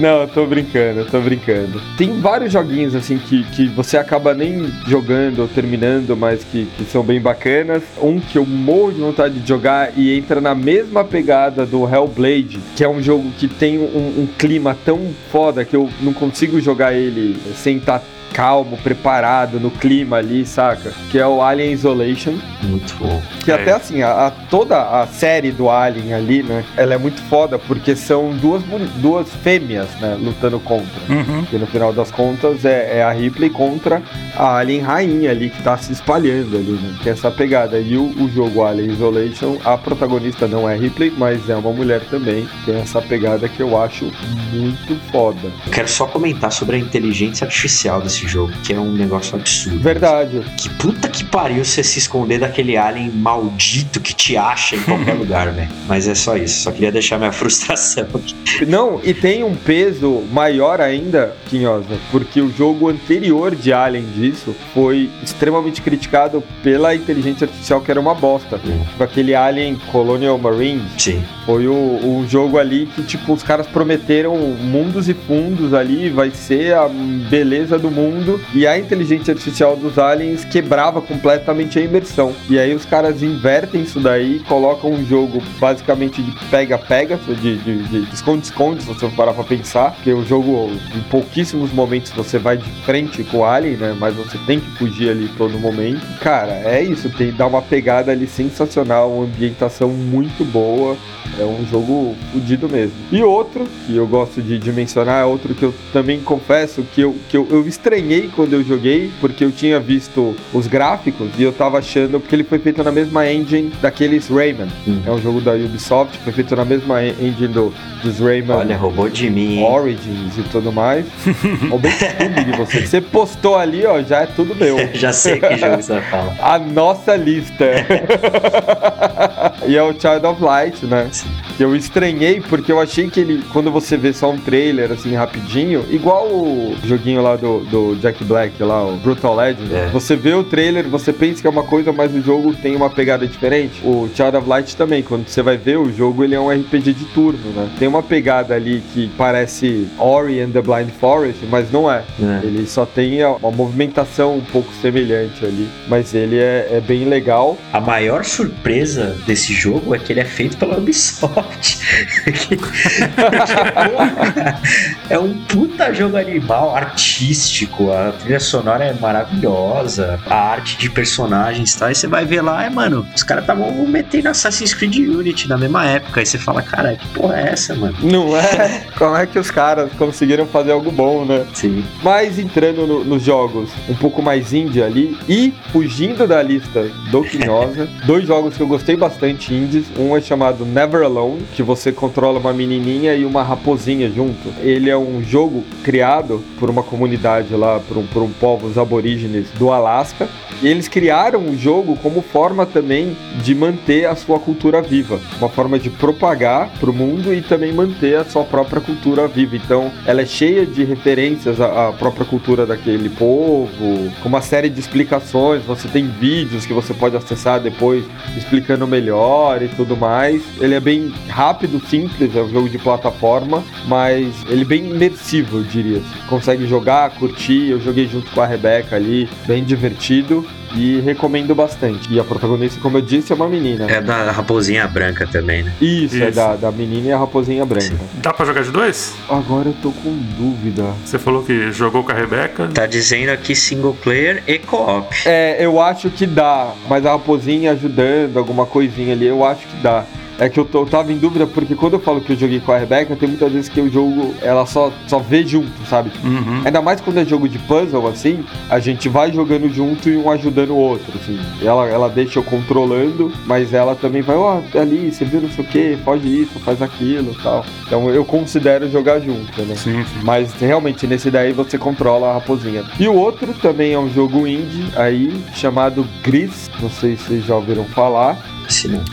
Não, eu tô brincando, eu tô brincando. Tem vários joguinhos assim que, que você acaba nem jogando ou terminando, mas que, que são bem bacanas. Um que eu morro de vontade de jogar e entra na mesma pegada do Hellblade, que é um jogo que tem um, um clima tão foda que eu não consigo jogar ele sem estar calmo, preparado no clima ali, saca? Que é o Alien Isolation. Muito bom. Que É. até assim, a, a- toda a série do Alien ali, né? Ela é muito foda porque são duas, duas fêmeas, né? Lutando contra. Uhum. Que no final das contas é, é a Ripley contra a Alien Rainha ali que tá se espalhando ali, né? Tem essa pegada. E o, o jogo Alien Isolation, a protagonista não é Ripley, mas é uma mulher também. Tem essa pegada que eu acho muito foda. Eu quero só comentar sobre a inteligência artificial desse jogo, que é um negócio absurdo. Verdade. Que puta que pariu você se esconder daquele alien maldito que te acha em qualquer lugar, velho. Mas é só isso. Só queria deixar minha frustração aqui. Não, e tem um peso maior ainda, Quinhosa, porque o jogo anterior de Alien disso foi extremamente criticado pela inteligência artificial, que era uma bosta. Hum. Aquele Alien Colonial Marines Sim. foi o, o jogo ali que, tipo, os caras prometeram mundos e fundos ali, vai ser a beleza do mundo, e a inteligência artificial dos aliens quebrava completamente a imersão. E aí os caras invertem isso daí, colocam um jogo basicamente de pega-pega, de de- de esconde-esconde, se você parar pra pensar, porque o jogo, em pouquíssimos momentos, você vai de frente com o alien, né? Mas você tem que fugir ali todo momento. Cara, é isso, tem dá uma pegada ali sensacional, uma ambientação muito boa. É um jogo fodido mesmo. E outro que eu gosto de, de mencionar, é outro que eu também confesso que, eu, que eu, eu estranhei quando eu joguei, porque eu tinha visto os gráficos e eu tava achando, porque ele foi feito na mesma engine daqueles Rayman. Hum. É um jogo da Ubisoft, foi feito na mesma en- engine do, dos Rayman. Olha, roubou de mim, hein? Origins e tudo mais. Ó, bem de você. Você postou ali, ó, já é tudo meu. Já sei que jogo você vai falar. A nossa lista. e é o Child of Light, né? que eu estranhei porque eu achei que ele, quando você vê só um trailer assim rapidinho, igual o joguinho lá do, do Jack Black, lá, o Brutal Legend, É. você vê o trailer, você pensa que é uma coisa, mas o jogo tem uma pegada diferente. O Child of Light também, quando você vai ver o jogo, ele é um RPG de turno, né? Tem uma pegada ali que parece Ori and the Blind Forest, mas não é. É. Ele só tem uma movimentação um pouco semelhante ali, mas ele é, é bem legal. A maior surpresa desse jogo é que ele é feito pela Ubisoft. É um puta jogo animal, artístico. A trilha sonora é maravilhosa. A arte de personagens, tá? E você vai ver lá, é, mano, os caras estavam metendo Assassin's Creed Unity na mesma época. Aí você fala, cara, que porra é essa, mano? Não é? Como é que os caras conseguiram fazer algo bom, né? Sim. Mas entrando no- nos jogos um pouco mais indie ali e fugindo da lista do Quinhosa, dois jogos que eu gostei bastante indies. Um é chamado Never Alone, que você controla uma menininha e uma raposinha junto. Ele é um jogo criado por uma comunidade lá, por um, por um povos aborígenes do Alasca. E eles criaram o jogo como forma também de manter a sua cultura viva, uma forma de propagar para o mundo e também manter a sua própria cultura viva. Então, ela é cheia de referências à, à própria cultura daquele povo, com uma série de explicações. Você tem vídeos que você pode acessar depois explicando melhor e tudo mais. Ele é bem rápido, simples, é um jogo de plataforma, mas ele é bem imersivo, eu diria. Consegue jogar, curtir. Eu joguei junto com a Rebeca ali, bem divertido e recomendo bastante. E a protagonista, como eu disse, é uma menina. É da raposinha branca também, né? Isso, é Isso. da, da menina e a raposinha branca. Dá pra jogar de dois? Agora eu tô com dúvida. Você falou que jogou com a Rebeca. Tá dizendo aqui single player e co-op. É, eu acho que dá, mas a raposinha ajudando, alguma coisinha ali, eu acho que dá. É que eu, tô, eu tava em dúvida porque quando eu falo que eu joguei com a Rebeca, tem muitas vezes que o jogo ela só, só vê junto, sabe? Uhum. Ainda mais quando é jogo de puzzle, assim, a gente vai jogando junto e um ajudando o outro, assim. Ela, ela deixa eu controlando, mas ela também vai, ó, ali, você viu não sei o que, foge isso, faz aquilo tal. Então eu considero jogar junto, né? Sim, sim. Mas realmente nesse daí você controla a raposinha. E o outro também é um jogo indie aí, chamado Gris, não sei se vocês já ouviram falar.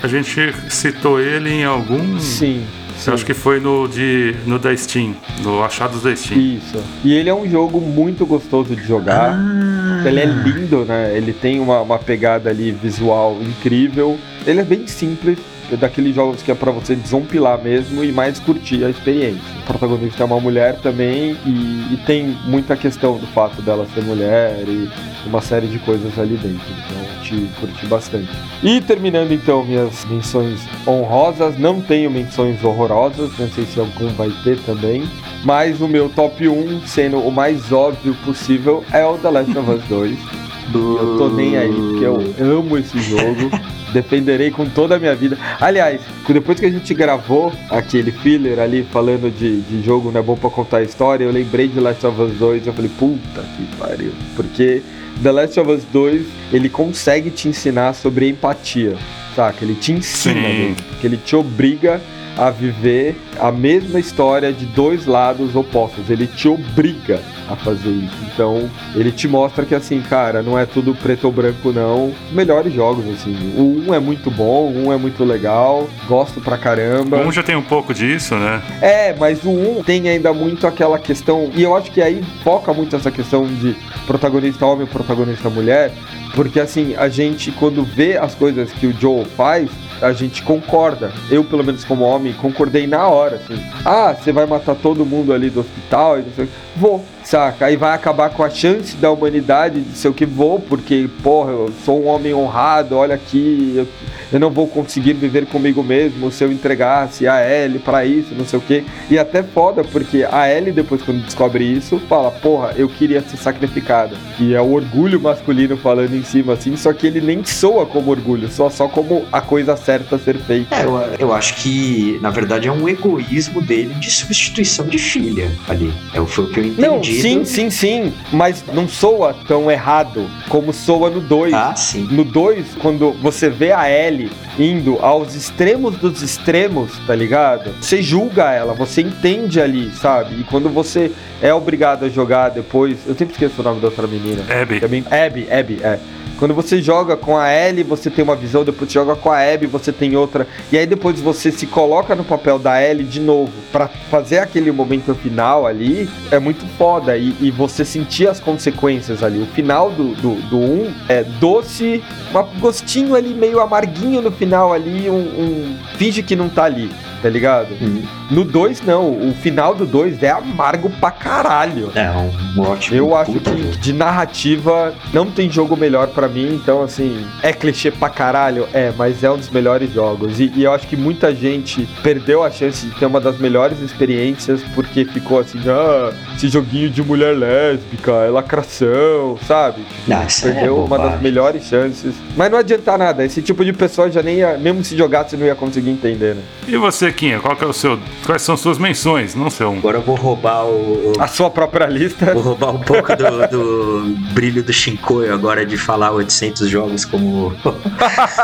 A gente citou ele em algum. Sim. Eu acho que foi no, de, no da Steam, no Achados da Steam. Isso. E ele é um jogo muito gostoso de jogar. Ah. Ele é lindo, né? Ele tem uma, uma pegada ali visual incrível. Ele é bem simples, é daqueles jogos que é pra você desompilar mesmo e mais curtir a experiência. O protagonista é uma mulher também e, e tem muita questão do fato dela ser mulher e uma série de coisas ali dentro. Então, te curti bastante. E terminando então minhas menções honrosas, não tenho menções horrorosas, não sei se algum vai ter também. Mas o meu top 1, sendo o mais óbvio possível, é o The Last of Us 2. Eu tô nem aí, porque eu amo esse jogo. Defenderei com toda a minha vida. Aliás, depois que a gente gravou aquele filler ali falando de, de jogo não é bom pra contar a história, eu lembrei de Last of Us 2 eu falei, puta que pariu. Porque The Last of Us 2, ele consegue te ensinar sobre empatia, saca? Ele te ensina Sim. mesmo. Porque ele te obriga a viver a mesma história de dois lados opostos. Ele te obriga a fazer isso. Então, ele te mostra que assim, cara, não é tudo preto ou branco não. Os melhores jogos assim. O 1 é muito bom, o 1 é muito legal, gosto pra caramba. Um já tem um pouco disso, né? É, mas o 1 tem ainda muito aquela questão, e eu acho que aí foca muito essa questão de protagonista homem protagonista mulher, porque assim, a gente quando vê as coisas que o Joel faz, a gente concorda. Eu, pelo menos como homem, concordei na hora, assim. Ah, você vai matar todo mundo ali do hospital e não sei o que. Vou, saca? Aí vai acabar com a chance da humanidade de ser o que vou, porque, porra, eu sou um homem honrado, olha aqui, eu, eu não vou conseguir viver comigo mesmo se eu entregasse a Ellie pra isso, não sei o que. E até foda, porque a Ellie, depois quando descobre isso, fala, porra, eu queria ser sacrificada. E é o orgulho masculino falando em cima, assim, só que ele nem soa como orgulho, soa só como a coisa certa a ser feita. É, eu, eu acho que, na verdade, é um egoísmo dele de substituição de filha ali. É, foi o que eu entendi. Não, sim, sim, sim, mas não soa tão errado como soa no 2. Ah, sim. No 2, quando você vê a Ellie indo aos extremos dos extremos, tá ligado? Você julga ela, você entende ali, sabe? E quando você é obrigado a jogar depois. Eu sempre esqueço o nome da outra menina. Abby. Também, Abby, Abby, é. Quando você joga com a Ellie, você tem uma visão, depois você joga com a Abby, você tem outra. E aí depois você se coloca no papel da Ellie de novo para fazer aquele momento final ali, é muito foda. E, e, você sentir as consequências ali. O final do 1 do, do um é doce, um gostinho ali meio amarguinho no final ali, um, um finge que não tá ali tá ligado? Uhum. No 2, não. O final do 2 é amargo pra caralho. É, um ótimo. Eu acho que jogo. de narrativa não tem jogo melhor para mim, então assim, é clichê pra caralho? É, mas é um dos melhores jogos. E, e, eu acho que muita gente perdeu a chance de ter uma das melhores experiências porque ficou assim, ah, esse joguinho de mulher lésbica, é lacração, sabe? Não, perdeu é uma das melhores chances. Mas não adianta nada, esse tipo de pessoa já nem ia, mesmo se jogasse, não ia conseguir entender, né? E você, Zequinha, qual que é o seu. Quais são suas menções? Não sei um. Agora eu vou roubar o. A sua própria lista. Vou roubar um pouco do, do brilho do Shinkoio agora de falar 800 jogos como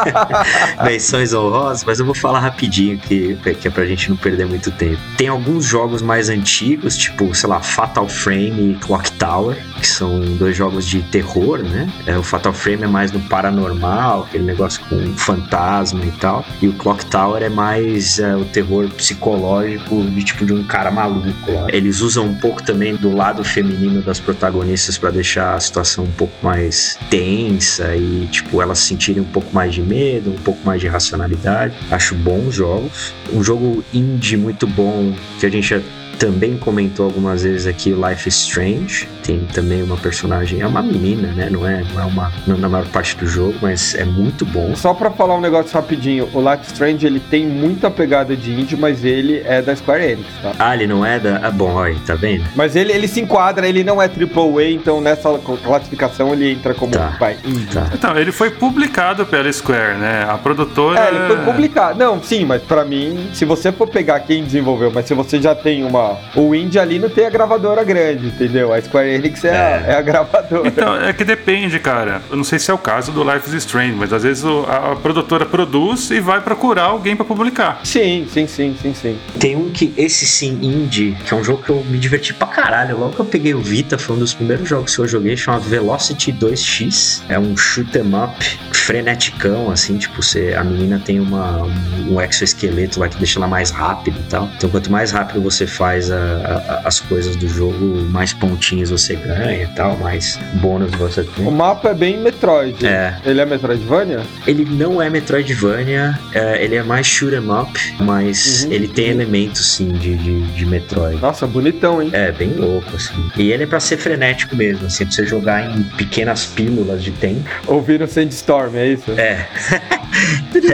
menções honrosas, mas eu vou falar rapidinho que, que é pra gente não perder muito tempo. Tem alguns jogos mais antigos, tipo, sei lá, Fatal Frame e Clock Tower, que são dois jogos de terror, né? É, o Fatal Frame é mais no paranormal, aquele negócio com fantasma e tal. E o Clock Tower é mais é, o terror psicológico de tipo de um cara maluco. Lá. Eles usam um pouco também do lado feminino das protagonistas para deixar a situação um pouco mais tensa e tipo elas sentirem um pouco mais de medo, um pouco mais de racionalidade. Acho bons jogos. Um jogo indie muito bom que a gente também comentou algumas vezes aqui Life is Strange. Tem também uma personagem, é uma menina, né? Não é, não é uma não na maior parte do jogo, mas é muito bom. Só para falar um negócio rapidinho, o Life is Strange ele tem muita pegada de indie, mas ele é da Square Enix, tá? Ah, ele não é da. Ah, bom, aí, tá vendo? Mas ele, ele se enquadra, ele não é AAA, então nessa classificação ele entra como tá, vai, indie. Tá. Então, ele foi publicado pela Square, né? A produtora. É, ele foi publicado. Não, sim, mas para mim, se você for pegar quem desenvolveu, mas se você já tem uma o indie ali não tem a gravadora grande, entendeu? A Square Enix é, é. A, é a, gravadora. Então, é que depende, cara. Eu não sei se é o caso do Life is Strange, mas às vezes o, a, a, produtora produz e vai procurar alguém para publicar. Sim, sim, sim, sim, sim. Tem um que, esse sim, indie, que é um jogo que eu me diverti pra caralho. Logo que eu peguei o Vita, foi um dos primeiros jogos que eu joguei, chama Velocity 2X. É um shoot 'em up freneticão, assim, tipo, você, a menina tem uma, um, um exoesqueleto lá que deixa ela mais rápida e tal. Então, quanto mais rápido você faz a, a, as coisas do jogo, mais pontinhos você ganha e tal, mais bônus você tem. O mapa é bem Metroid. É. Ele é Metroidvania? Ele não é Metroidvania, é, ele é mais shoot 'em up, mas uhum. ele tem elementos sim de, de, de, Metroid. Nossa, bonitão, hein? É, bem louco, assim. E ele é pra ser frenético mesmo, assim, pra você jogar em pequenas pílulas de tempo. Ouvir o Sandstorm, é isso? É.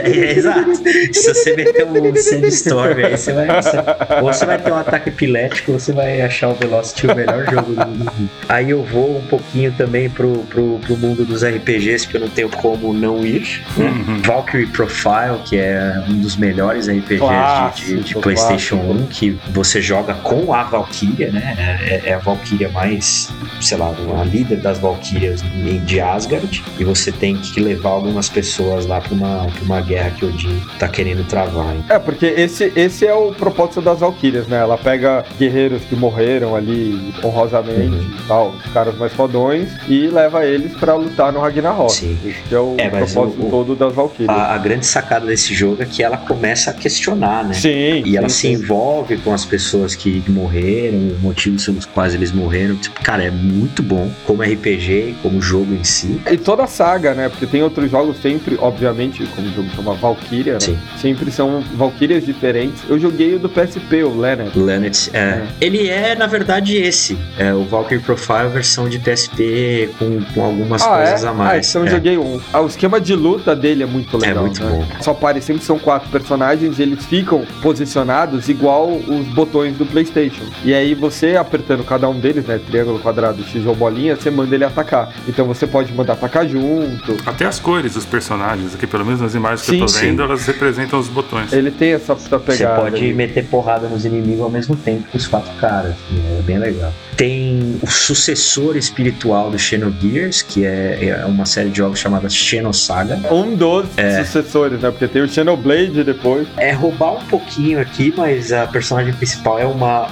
é, é exato. Se você meter um Sandstorm aí, você vai. Você, ou você vai ter um ataque epilético, você vai achar o Velocity o melhor jogo do mundo. Aí eu vou um pouquinho também pro, pro, pro mundo dos RPGs, que eu não tenho como não ir. Né? Uhum. Valkyrie Profile, que é um dos melhores RPGs clássico, de, de, de PlayStation 1, que você joga com a Valkyria, né? É, é a Valkyria mais, sei lá, a líder das Valkyrias de Asgard, e você tem que levar algumas pessoas lá pra uma, pra uma guerra que Odin tá querendo travar. Hein? É, porque esse, esse é o propósito das Valkyrias, né? Ela pega guerreiros que morreram ali honrosamente uhum. e tal, os caras mais fodões, e leva eles para lutar no Ragnarok. Sim. Esse é o é, propósito o, todo das Valkyrias. A, a, grande sacada desse jogo é que ela começa a questionar, né? Sim. E ela sim, se sim. envolve com as pessoas que morreram, os motivos pelos quais eles morreram. Tipo, cara, é muito bom como RPG, como jogo em si. E toda a saga, né? Porque tem outros jogos sempre, obviamente, como o jogo chama Valkyria, né? Sempre são Valkyrias diferentes. Eu joguei o do PSP, o Leonard. Leonard, é. é. Ele é, na verdade, esse. É o Valkyrie Profile versão de PSP com, com algumas ah, coisas é? a mais. Ah, então eu joguei um. Ah, o esquema de luta dele é muito legal. É muito né? bom. Só pare, sempre são quatro personagens e eles ficam posicionados igual os botões do PlayStation. E aí você apertando cada um deles, né? Triângulo, quadrado, X ou bolinha, você manda ele atacar. Então você pode mandar atacar junto. Até as cores dos personagens aqui, pelo menos nas imagens que Sim, eu tô sim. vendo, elas representam os botões. Ele tem essa, essa Você pegada. pode ali. meter porrada nos inimigos ao mesmo tempo os quatro caras. né? É bem legal. Tem o sucessor espiritual do Xenogears, que é, é uma série de jogos chamada Xenosaga. Um dos É. sucessores, né? Porque tem o Xenoblade depois. É roubar um pouquinho aqui, mas a personagem principal é uma,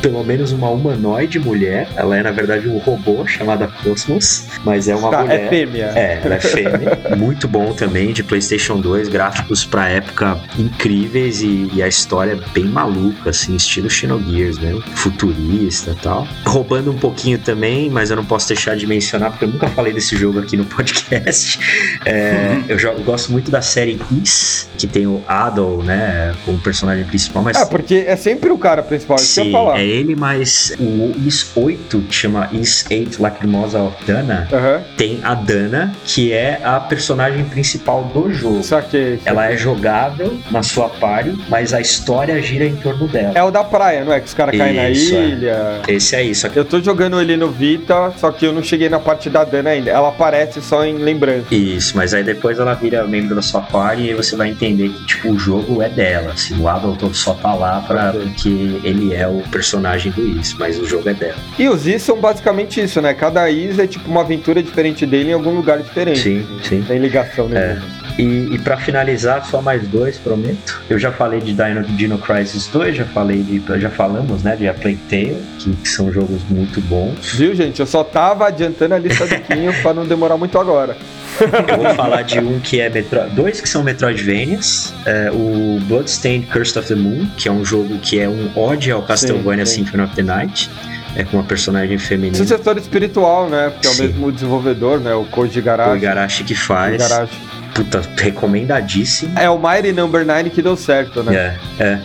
pelo menos uma humanoide mulher. Ela é, na verdade, um robô chamada Cosmos, mas é uma Tá, mulher. é fêmea. É, ela é fêmea. Muito bom também, de PlayStation 2, gráficos pra época incríveis e, e a história bem maluca, assim, estilo Xenogears mesmo, futurista e tal. Roubando um pouquinho também, mas eu não posso deixar de mencionar, porque eu nunca falei desse jogo aqui no podcast. É, eu, jo- eu gosto muito da série Is, que tem o Adol, né, como personagem principal, mas Ah, porque é sempre o cara principal, que ia Sim, falar. é ele, mas o Is 8, que chama Is 8 Lacrimosa of Dana, Aham. tem a Dana, que é a personagem principal do jogo. Saquei. Ela é jogável na sua party, mas a história gira em torno dela. É o da praia, não é? Que os caras caem na é. ilha. Esse aí, que. Eu tô jogando ele no Vita, só que eu não cheguei na parte da Dana ainda. Ela aparece só em lembrança. Isso, mas aí depois ela vira membro da sua party e você vai entender que, tipo, o jogo é dela. Assim, o Adolf só tá lá pra, Ok. porque ele é o personagem do Is, mas o jogo é dela. E os Is são basicamente isso, né? Cada Is é tipo uma aventura diferente dele em algum lugar diferente. Sim, sim. Tem ligação É. E, e para finalizar, só mais dois, prometo. Eu já falei de Dino, Dino Crisis 2, já falei de. Já falamos, né? De A Plague Tale, que, que são jogos muito bons. Viu, gente? Eu só tava adiantando a lista do Quinho pra não demorar muito agora. Eu vou falar de um que é Metro... dois que são Metroidvanias. É, o Bloodstained Curse of the Moon, que é um jogo que é um ode ao Castlevania sim. Symphony of the Night. É com uma personagem feminina. Sucessor espiritual, né? Porque é o Sim. mesmo desenvolvedor, né? O Koji O Garashi. Que faz. Igarashi. Puta, recomendadíssimo. É o Mighty Number 9 que deu certo, né? É, é.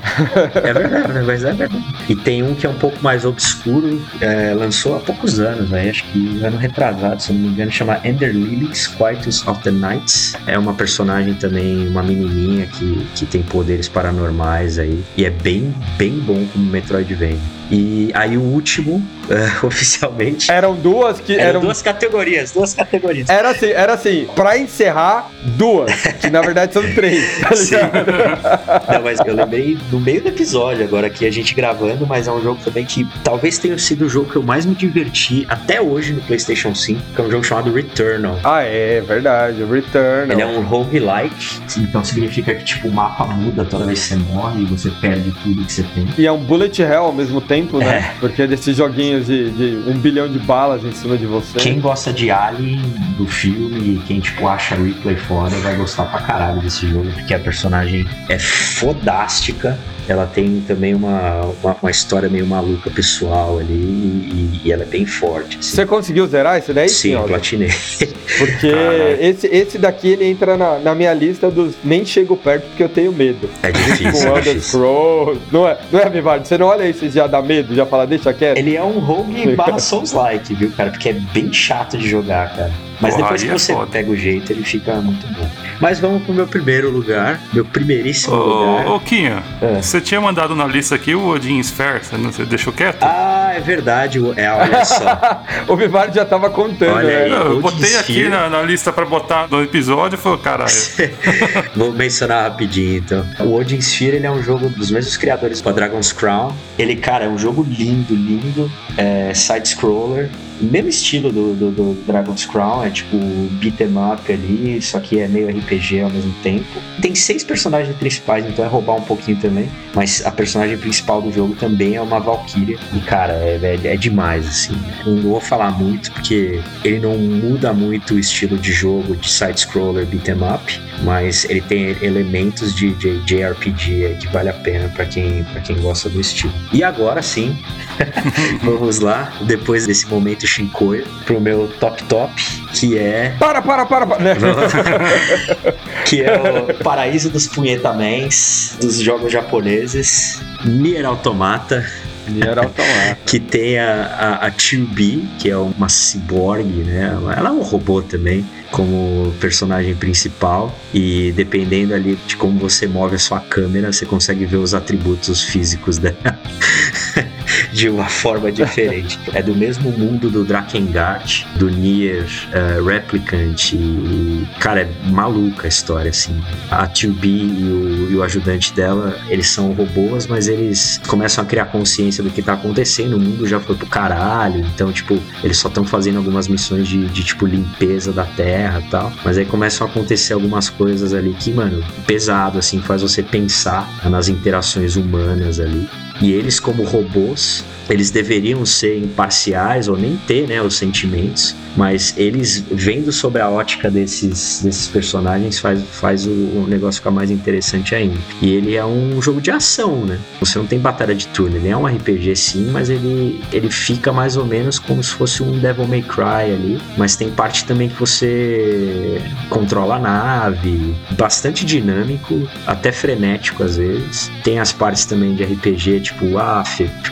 É verdade, mas é verdade. E tem um que é um pouco mais obscuro, é, lançou há poucos anos, né? acho que ano retrasado, se não me engano, chama Ender Lilies, Quietus of the Nights. É uma personagem também, uma menininha que, que tem poderes paranormais aí. E é bem, bem bom como Metroidvania. E aí o último, é, oficialmente, Eram duas que eram eram. duas categorias, duas categorias. Era assim, era assim, pra encerrar, duas. Que na verdade são três, tá ligado? Não, mas eu lembrei no meio do episódio, agora aqui a gente gravando, mas é um jogo também que talvez tenha sido o jogo que eu mais me diverti até hoje no PlayStation 5, que é um jogo chamado Returnal. Ah, é verdade. o Return. Ele é um roguelike, então significa que tipo, o mapa muda toda vez que você morre e você perde tudo que você tem. E é um bullet hell ao mesmo tempo, né? É. Porque é desses joguinhos de, de um bilhão de balas em cima de você. Quem gosta de Alien do filme e quem tipo acha Ripley foda vai gostar pra caralho desse jogo, porque a personagem é fodástica. Ela tem também uma, uma, uma história meio maluca pessoal ali e, e ela é bem forte. assim. Você conseguiu zerar esse daí? Sim, Senhora? platinei. Porque Caralho. esse, esse daqui ele entra na, na minha lista dos nem chego perto porque eu tenho medo. É Com difícil, é Elder difícil. Não é, não é, Vivardi? Você não olha isso e já dá medo? Já fala, deixa quieto? Ele é um rogue barra Souls-like, viu, cara? Porque é bem chato de jogar, cara. Mas Porra, depois que é você foda. pega o jeito, ele fica muito bom. Mas vamos pro meu primeiro lugar, meu primeiríssimo lugar. Ô, ô Quinho, É. você tinha mandado na lista aqui o Odin Sphere, você não você deixou quieto? Ah, é verdade. o- É, olha só. O Vivardi já tava contando, Olha aí. né? Não, eu botei aqui Sphere. na, na lista pra botar no episódio e falei, caralho. Vou mencionar rapidinho, então. O Odin Sphere, ele é um jogo dos mesmos criadores do Dragon's Crown. Ele, cara, é um jogo lindo, lindo. É side-scroller. Mesmo estilo do, do, do Dragon's Crown, é tipo beat 'em up ali, só que é meio RPG ao mesmo tempo. Tem seis personagens principais, então é roubar um pouquinho também. Mas a personagem principal do jogo também é uma Valkyria. E, cara, é, é, é demais, assim. Não vou falar muito, porque ele não muda muito o estilo de jogo de side-scroller beat 'em up, mas ele tem elementos de, de JRPG que vale a pena pra quem, pra quem gosta do estilo. E agora sim, vamos lá, depois desse momento Shinkoio, pro meu top top, que é Para, para, para, para. Né? que é o paraíso dos punhetamens dos jogos japoneses, Nier Automata, Nier Automata. que tem a, a, a 2B, que é uma cyborg, né? Ela é um robô também, como personagem principal. E dependendo ali de como você move a sua câmera, você consegue ver os atributos físicos dela. de uma forma diferente. é do mesmo mundo do Drakengard, do Nier uh, Replicant e, cara, é maluca a história, assim. A 2B e o, e o ajudante dela, eles são robôs, mas eles começam a criar consciência do que tá acontecendo, o mundo já foi pro caralho, então, tipo, eles só estão fazendo algumas missões de, de, tipo, limpeza da Terra e tal, mas aí começam a acontecer algumas coisas ali que, mano, pesado, assim, faz você pensar nas interações humanas ali. E eles, como robôs, eles deveriam ser imparciais ou nem ter né, os sentimentos, mas eles vendo sobre a ótica desses, desses personagens faz, faz o, o, negócio ficar mais interessante ainda. E ele é um jogo de ação, né? Você não tem batalha de turno, ele é um RPG sim, mas ele, ele fica mais ou menos como se fosse um Devil May Cry ali, mas tem parte também que você controla a nave, bastante dinâmico, até frenético às vezes. Tem as partes também de RPG, tipo, ah,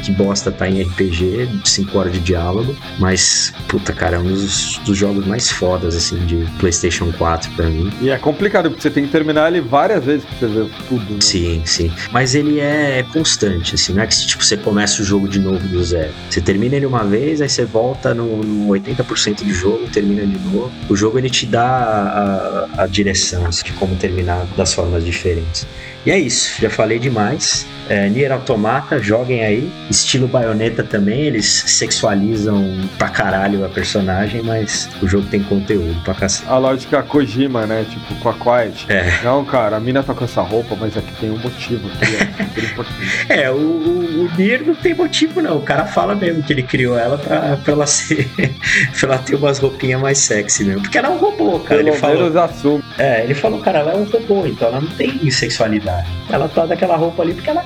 que bosta tá em RPG, 5 horas de diálogo, mas, puta, cara, é um dos, dos, jogos mais fodas, assim, de PlayStation 4 pra mim. E é complicado, porque você tem que terminar ele várias vezes pra você ver tudo, né? Sim, sim. Mas ele é constante, assim, não é que tipo, você começa o jogo de novo do zero. Você termina ele uma vez, aí você volta no, no 80% do jogo, termina de novo. O jogo ele te dá a, a direção assim, de como terminar das formas diferentes. E é isso, já falei demais. É, Nier Automata, joguem aí. Estilo baioneta também, eles sexualizam pra caralho a personagem, mas o jogo tem conteúdo pra cacete. A lógica Kojima, né? Tipo, com a Quiet. É. Não, cara, a mina tá com essa roupa, mas aqui tem um motivo. Aqui, é, o, o, o Nier não tem motivo, não. O cara fala mesmo que ele criou ela pra, pra ela ser. pra ela ter umas roupinhas mais sexy mesmo. Porque ela é um robô, cara. Pelo ele falou. Assume. É, ele falou, cara, ela é um robô, então ela não tem sexualidade. Ela tá daquela roupa ali porque ela.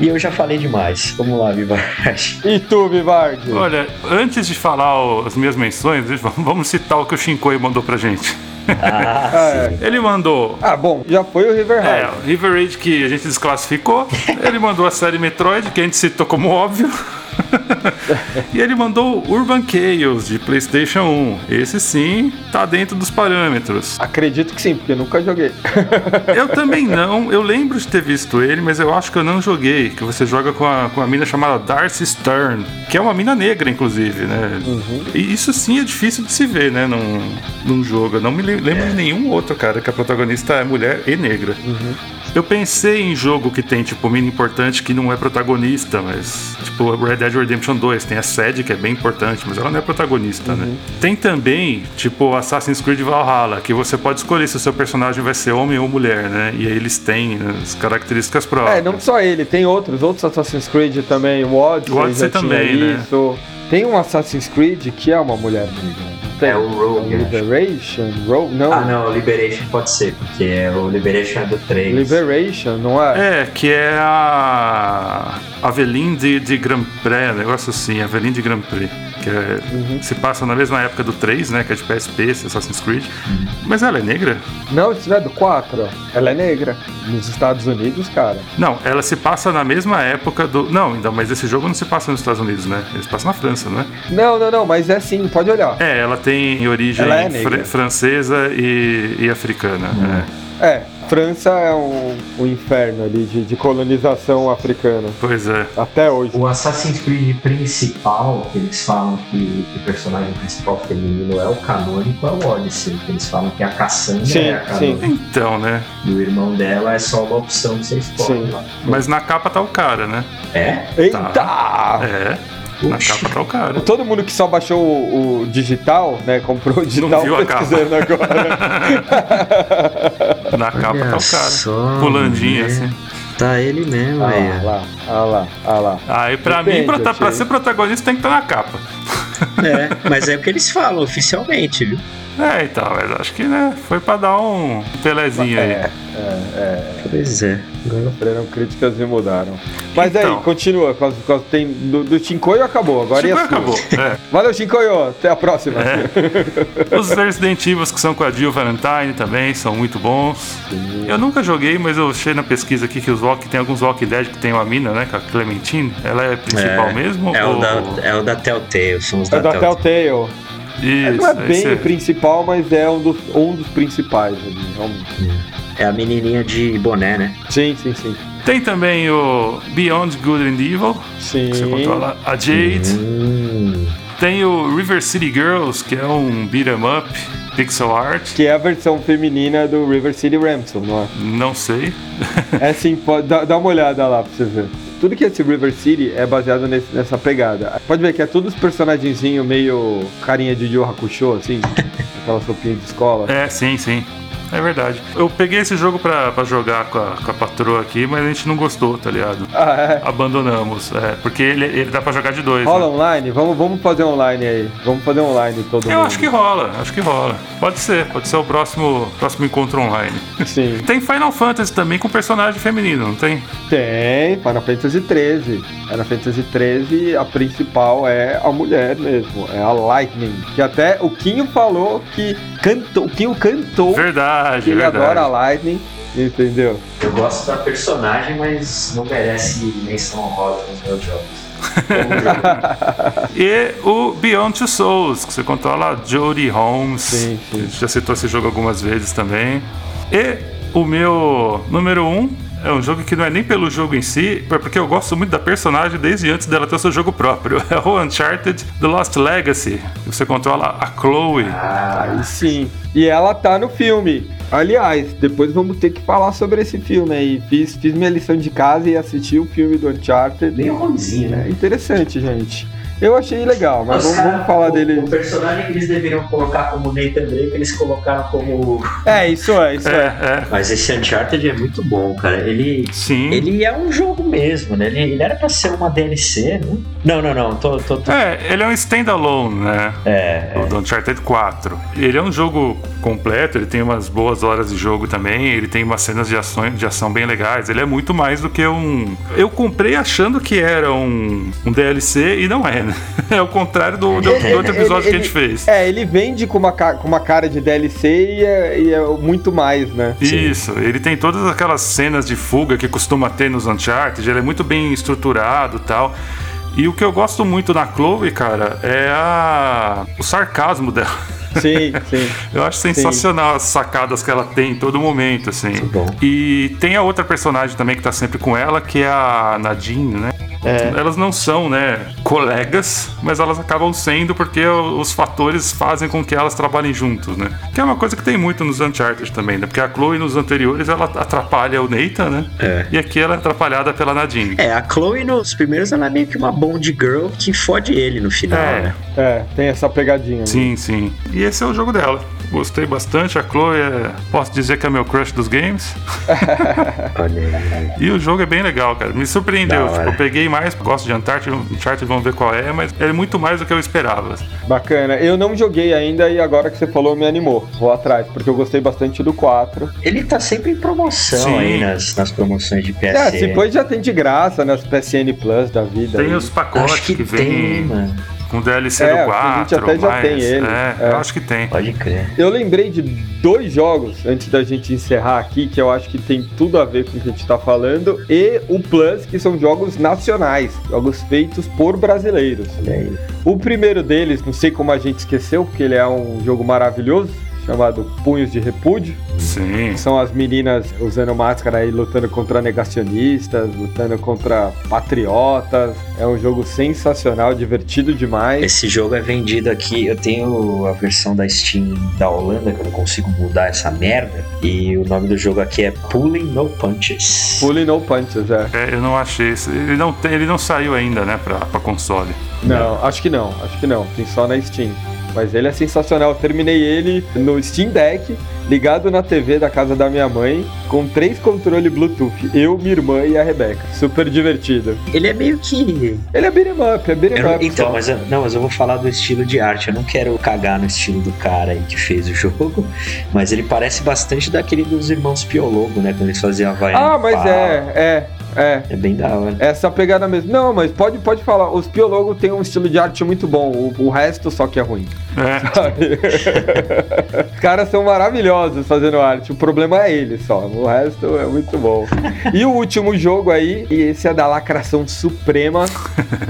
E eu já falei demais. Vamos lá, Vivard. E tu, Vivard? Olha, antes de falar as minhas menções, vamos citar o que o Shinkoi mandou pra gente. Ah, é. Ele mandou. Ah, bom, já foi o River Raid. É, o River Raid que a gente desclassificou. Ele mandou a série Metroid, que a gente citou como óbvio. e ele mandou Urban Chaos de PlayStation 1. Esse sim tá dentro dos parâmetros. Acredito que sim, porque nunca joguei. eu também não. Eu lembro de ter visto ele, mas eu acho que eu não joguei. Que você joga com a, com a mina chamada Darcy Stern, que é uma mina negra, inclusive, né? Uhum. E isso sim é difícil de se ver, né? Num, num jogo. Eu não me lembro é. de nenhum outro, cara, que a protagonista é mulher e negra. Uhum. Eu pensei em jogo que tem, tipo, mina importante que não é protagonista, mas, tipo, Red Dead Redemption 2 tem a Sede, que é bem importante, mas ela não é protagonista, né? Uhum. Tem também, tipo, Assassin's Creed Valhalla, que você pode escolher se o seu personagem vai ser homem ou mulher, né? E aí eles têm né, as características próprias. É, não só ele, tem outros, outros Assassin's Creed também, o Odyssey, o Odyssey também, né? Isso. Tem um Assassin's Creed que é uma mulher negra. É o Rogue. Liberation? Rogue? Não. Ah, não, Liberation pode ser, porque é o Liberation é do 3. Liberation, não é? É, que é a Aveline de, de Grand Prix, negócio assim, Aveline de Grand Prix. Que é, uhum. se passa na mesma época do 3, né? Que é de PSP, Assassin's Creed. Uhum. Mas ela é negra? Não, isso é do 4. Ela é negra. Nos Estados Unidos, cara. Não, ela se passa na mesma época do. Não, então, mas esse jogo não se passa nos Estados Unidos, né? Ele se passa na França, não é? Não, não, não, mas é sim, pode olhar. É, ela tem origem é fr francesa e, e africana. Uhum. É. é. França é um, um inferno ali de, de, colonização africana. Pois é. Até hoje. O Assassin's Creed principal, que eles falam que, que o personagem principal feminino é o canônico, é o Odyssey. Que eles falam que a Cassandra sim, é a canônica. Sim. Então, né? E o irmão dela é só uma opção que você escolhe. Sim. Mas na capa tá o cara, né? É? Eita! Tá. É. Na capa tá o cara. Todo mundo que só baixou o, o digital, né? Comprou o digital Não viu a capa. agora. Na capa Olha tá o cara. Só, pulandinho né? assim. Tá ele mesmo, ah aí. Lá, ah lá, ah lá. Aí pra Depende, mim, pra, tá, pra ser protagonista, tem que estar tá na capa. É, mas é o que eles falam oficialmente, viu? É, então, mas acho que né, foi pra dar um pelezinho é, aí. É, é. Pois é. Sofreram críticas e mudaram. Mas Então. aí, continua. com as- com as- Tem, do, do Chincoio acabou, agora é a sua. acabou. É. Valeu, Chincoio. Até a próxima. Os Resident Evil que são com a Jill Valentine também são muito bons. Eu nunca joguei, mas eu achei na pesquisa aqui que os walk, tem alguns Walking Dead que tem uma mina, né? Com a Clementine. Ela é principal É, mesmo? É o, ou- da, é o da Telltale, são os É da, da Telltale. Isso, não é bem esse o principal, mas é um dos, um dos principais ali, realmente. É a menininha de boné, né? Sim, sim, sim. Tem também o Beyond Good and Evil, Sim. que você controla a Jade. Hum, Tem o River City Girls, que é um beat 'em up, pixel art. Que é a versão feminina do River City Ransom, não é? Não sei. É sim, pode, dá, dá uma olhada lá pra você ver. Tudo que é esse River City é baseado nesse- nessa pegada. Pode ver que é todos os personagenzinhos meio carinha de Yu Hakusho, assim, aquela roupinha de escola. É, sim, sim. É verdade. Eu peguei esse jogo pra, pra jogar com a, com a patroa aqui, mas a gente não gostou, tá ligado? Ah, é. Abandonamos. É, porque ele, ele dá pra jogar de dois. Rola né? online? Vamos, vamos fazer online aí. Vamos fazer online todo mundo. Eu acho que rola, acho que rola. Pode ser, pode ser o próximo, próximo encontro online. Sim. Tem Final Fantasy também com personagem feminino, não tem? Tem, Final Fantasy XIII. Final Fantasy XIII, a principal é a mulher mesmo, é a Lightning. Que até o Quinho falou que cantou, o Quinho cantou Verdade, que ele verdade. adora a Lightning, entendeu? eu gosto da personagem, mas não merece menção honrosa nos meus jogos. E o Beyond Two Souls, que você controla a Jodie Holmes. Sim, sim. A gente Já citou esse jogo algumas vezes também. E o meu número um é um jogo que não é nem pelo jogo em si, é porque eu gosto muito da personagem desde antes dela ter o seu jogo próprio. É o Uncharted The Lost Legacy. Você controla a Chloe. Aí sim. E ela tá no filme. Aliás, depois vamos ter que falar sobre esse filme aí. Fiz, fiz minha lição de casa e assisti o filme do Uncharted. Bem ruimzinho, né? É interessante, gente. Eu achei legal, mas Os vamos, vamos falar o, dele. O personagem que eles deveriam colocar como Nathan Drake, eles colocaram como. É, isso é, isso É, é. é. Mas esse Uncharted é muito bom, cara. Ele. Sim. Ele é um jogo mesmo, né? Ele, ele era pra ser uma DLC, né? Não, não, não. Tô, tô, tô... É, ele é um standalone, né? É, O do Uncharted 4. Ele é um jogo completo, ele tem umas boas horas de jogo também, ele tem umas cenas de ação, de ação bem legais. Ele é muito mais do que um. Eu comprei achando que era um, um DLC e não é, né? É o contrário do, do, do outro episódio que a gente fez. É, ele vende com uma, com uma cara de DLC e é, e é muito mais, né? Isso, ele tem todas aquelas cenas de fuga que costuma ter nos Uncharted, ele é muito bem estruturado e tal. E o que eu gosto muito na Chloe, cara, é a... o sarcasmo dela. Sim, sim. Eu acho sensacional as sacadas que ela tem em todo momento, assim. Muito bom. E tem a outra personagem também que tá sempre com ela, que é a Nadine, né? É. Elas não são, né, colegas, mas elas acabam sendo porque os fatores fazem com que elas trabalhem juntos, né? Que é uma coisa que tem muito nos Uncharted também, né? Porque a Chloe nos anteriores ela atrapalha o Nathan, né? É. E aqui ela é atrapalhada pela Nadine. É, a Chloe nos primeiros ela é meio que uma Bond girl que fode ele no final, É. né? É, tem essa pegadinha. né? Sim, sim. E esse é o jogo dela. Gostei bastante. A Chloe é, posso dizer que é meu crush dos games. E o jogo é bem legal, cara. Me surpreendeu. Tipo, eu peguei mais, gosto de Uncharted, Uncharted, vamos ver qual é, mas é muito mais do que eu esperava. Bacana. Eu não joguei ainda e agora que você falou me animou. Vou atrás, porque eu gostei bastante do 4. Ele tá sempre em promoção Sim. aí nas, nas promoções de PC. É, depois já tem de graça nas PSN Plus da vida. Tem aí. os pacotes Acho que, que, tem, vem mano. Com DLC É, do a 4. gente até já mas, tem ele, É, é. eu acho que tem. Pode crer. Eu lembrei de dois jogos antes da gente encerrar aqui, que eu acho que tem tudo a ver com o que a gente tá falando, e o Plus, que são jogos nacionais, jogos feitos por brasileiros. O primeiro deles, não sei como a gente esqueceu, porque ele é um jogo maravilhoso, chamado Punhos de Repúdio. Sim. São as meninas usando máscara aí lutando contra negacionistas, lutando contra patriotas. É um jogo sensacional, divertido demais. Esse jogo é vendido aqui. Eu tenho a versão da Steam da Holanda, que eu não consigo mudar essa merda. E o nome do jogo aqui é Pulling No Punches. Pulling No Punches, é. É, eu não achei. esse- Ele não, tem, ele não saiu ainda, né, pra, pra console. Não, acho que não, acho que não. Tem só na Steam. Mas ele é sensacional. Eu terminei ele no Steam Deck, ligado na TV da casa da minha mãe, com três controles Bluetooth. Eu, minha irmã e a Rebeca. Super divertido. Ele é meio que. Ele é beat'em up, é beat'em Eu não- up. então, só. mas eu, não, mas eu vou falar do estilo de arte. Eu não quero cagar no estilo do cara aí que fez o jogo, mas ele parece bastante daquele dos irmãos Piologo, né? Quando eles faziam Havaiana. Ah, mas Pá. é, é, é. É bem da hora. Essa pegada mesmo. Não, mas pode, pode falar. Os Piologo tem um estilo de arte muito bom. O, o resto só que é ruim. É. Os caras são maravilhosos fazendo arte. O problema é eles só. O resto é muito bom. E o último jogo aí, e esse é da lacração suprema.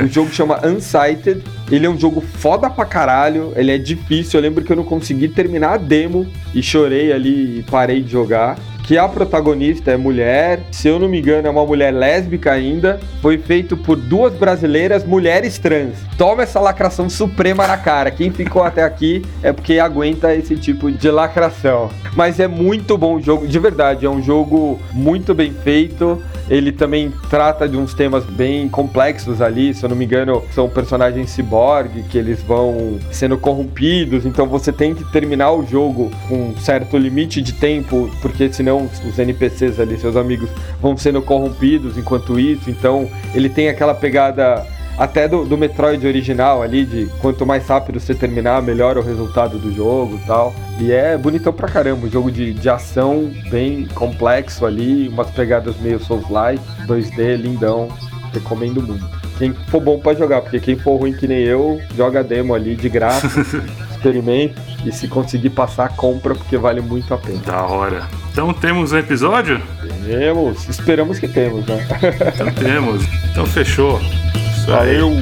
O jogo chama Unsighted. Ele é um jogo foda pra caralho. Ele é difícil. Eu lembro que eu não consegui terminar a demo e chorei ali e parei de jogar. Que a protagonista é mulher, se eu não me engano, é uma mulher lésbica ainda. Foi feito por duas brasileiras, mulheres trans. Toma essa lacração suprema na cara. Quem ficou até aqui é porque aguenta esse tipo de lacração. Mas é muito bom o jogo, de verdade. É um jogo muito bem feito. Ele também trata de uns temas bem complexos ali. Se eu não me engano, são personagens ciborgue que eles vão sendo corrompidos. Então você tem que terminar o jogo com um certo limite de tempo, porque senão os NPCs ali, seus amigos, vão sendo corrompidos enquanto isso. Então ele tem aquela pegada até do, do Metroid original ali, de quanto mais rápido você terminar, melhor o resultado do jogo e tal. E é bonitão pra caramba, um jogo de, de ação bem complexo ali, umas pegadas meio Souls-like, 2D, lindão, recomendo muito. Quem for bom pode jogar, porque quem for ruim que nem eu, joga demo ali de graça, experimenta e se conseguir passar, compra, porque vale muito a pena. Da hora. Então temos um episódio? Temos, esperamos que temos, né? Então temos. Então fechou. Valeu!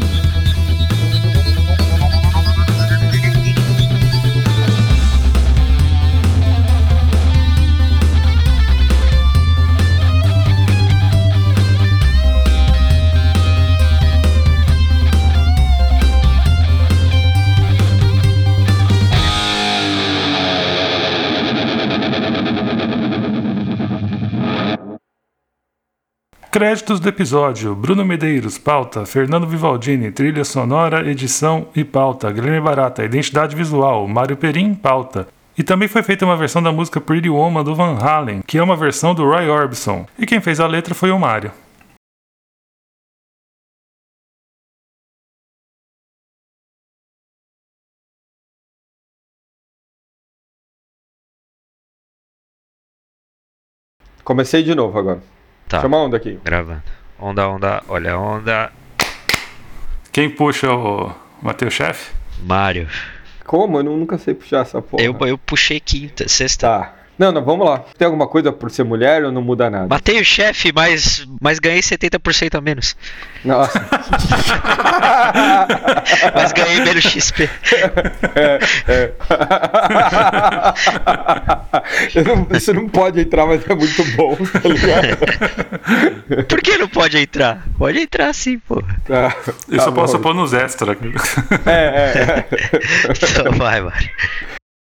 Créditos do episódio: Bruno Medeiros, pauta. Fernando Vivaldini, trilha sonora, edição e pauta. Guilherme Barata, identidade visual. Mário Perim, pauta. E também foi feita uma versão da música Pretty Woman do Van Halen, que é uma versão do Roy Orbison. E quem fez a letra foi o Mário. Comecei de novo agora. Tá, Chama a onda aqui. gravando. Onda, onda, olha a onda. Quem puxa o Matheus Chefe? Mário. Como? Eu nu- nunca sei puxar essa porra. Eu, eu puxei quinta, sexta. Tá. Não, não, vamos lá. Tem alguma coisa por ser mulher ou não muda nada? Matei o chefe, mas, mas ganhei 70% a menos. Nossa. Mas ganhei menos XP. É, é. Não- isso não pode entrar, mas é muito bom, tá ligado? Por que não pode entrar? Pode entrar sim, pô. Tá, Eu tá só bom. posso pôr nos extra. É, é, é. Então vai, Mário.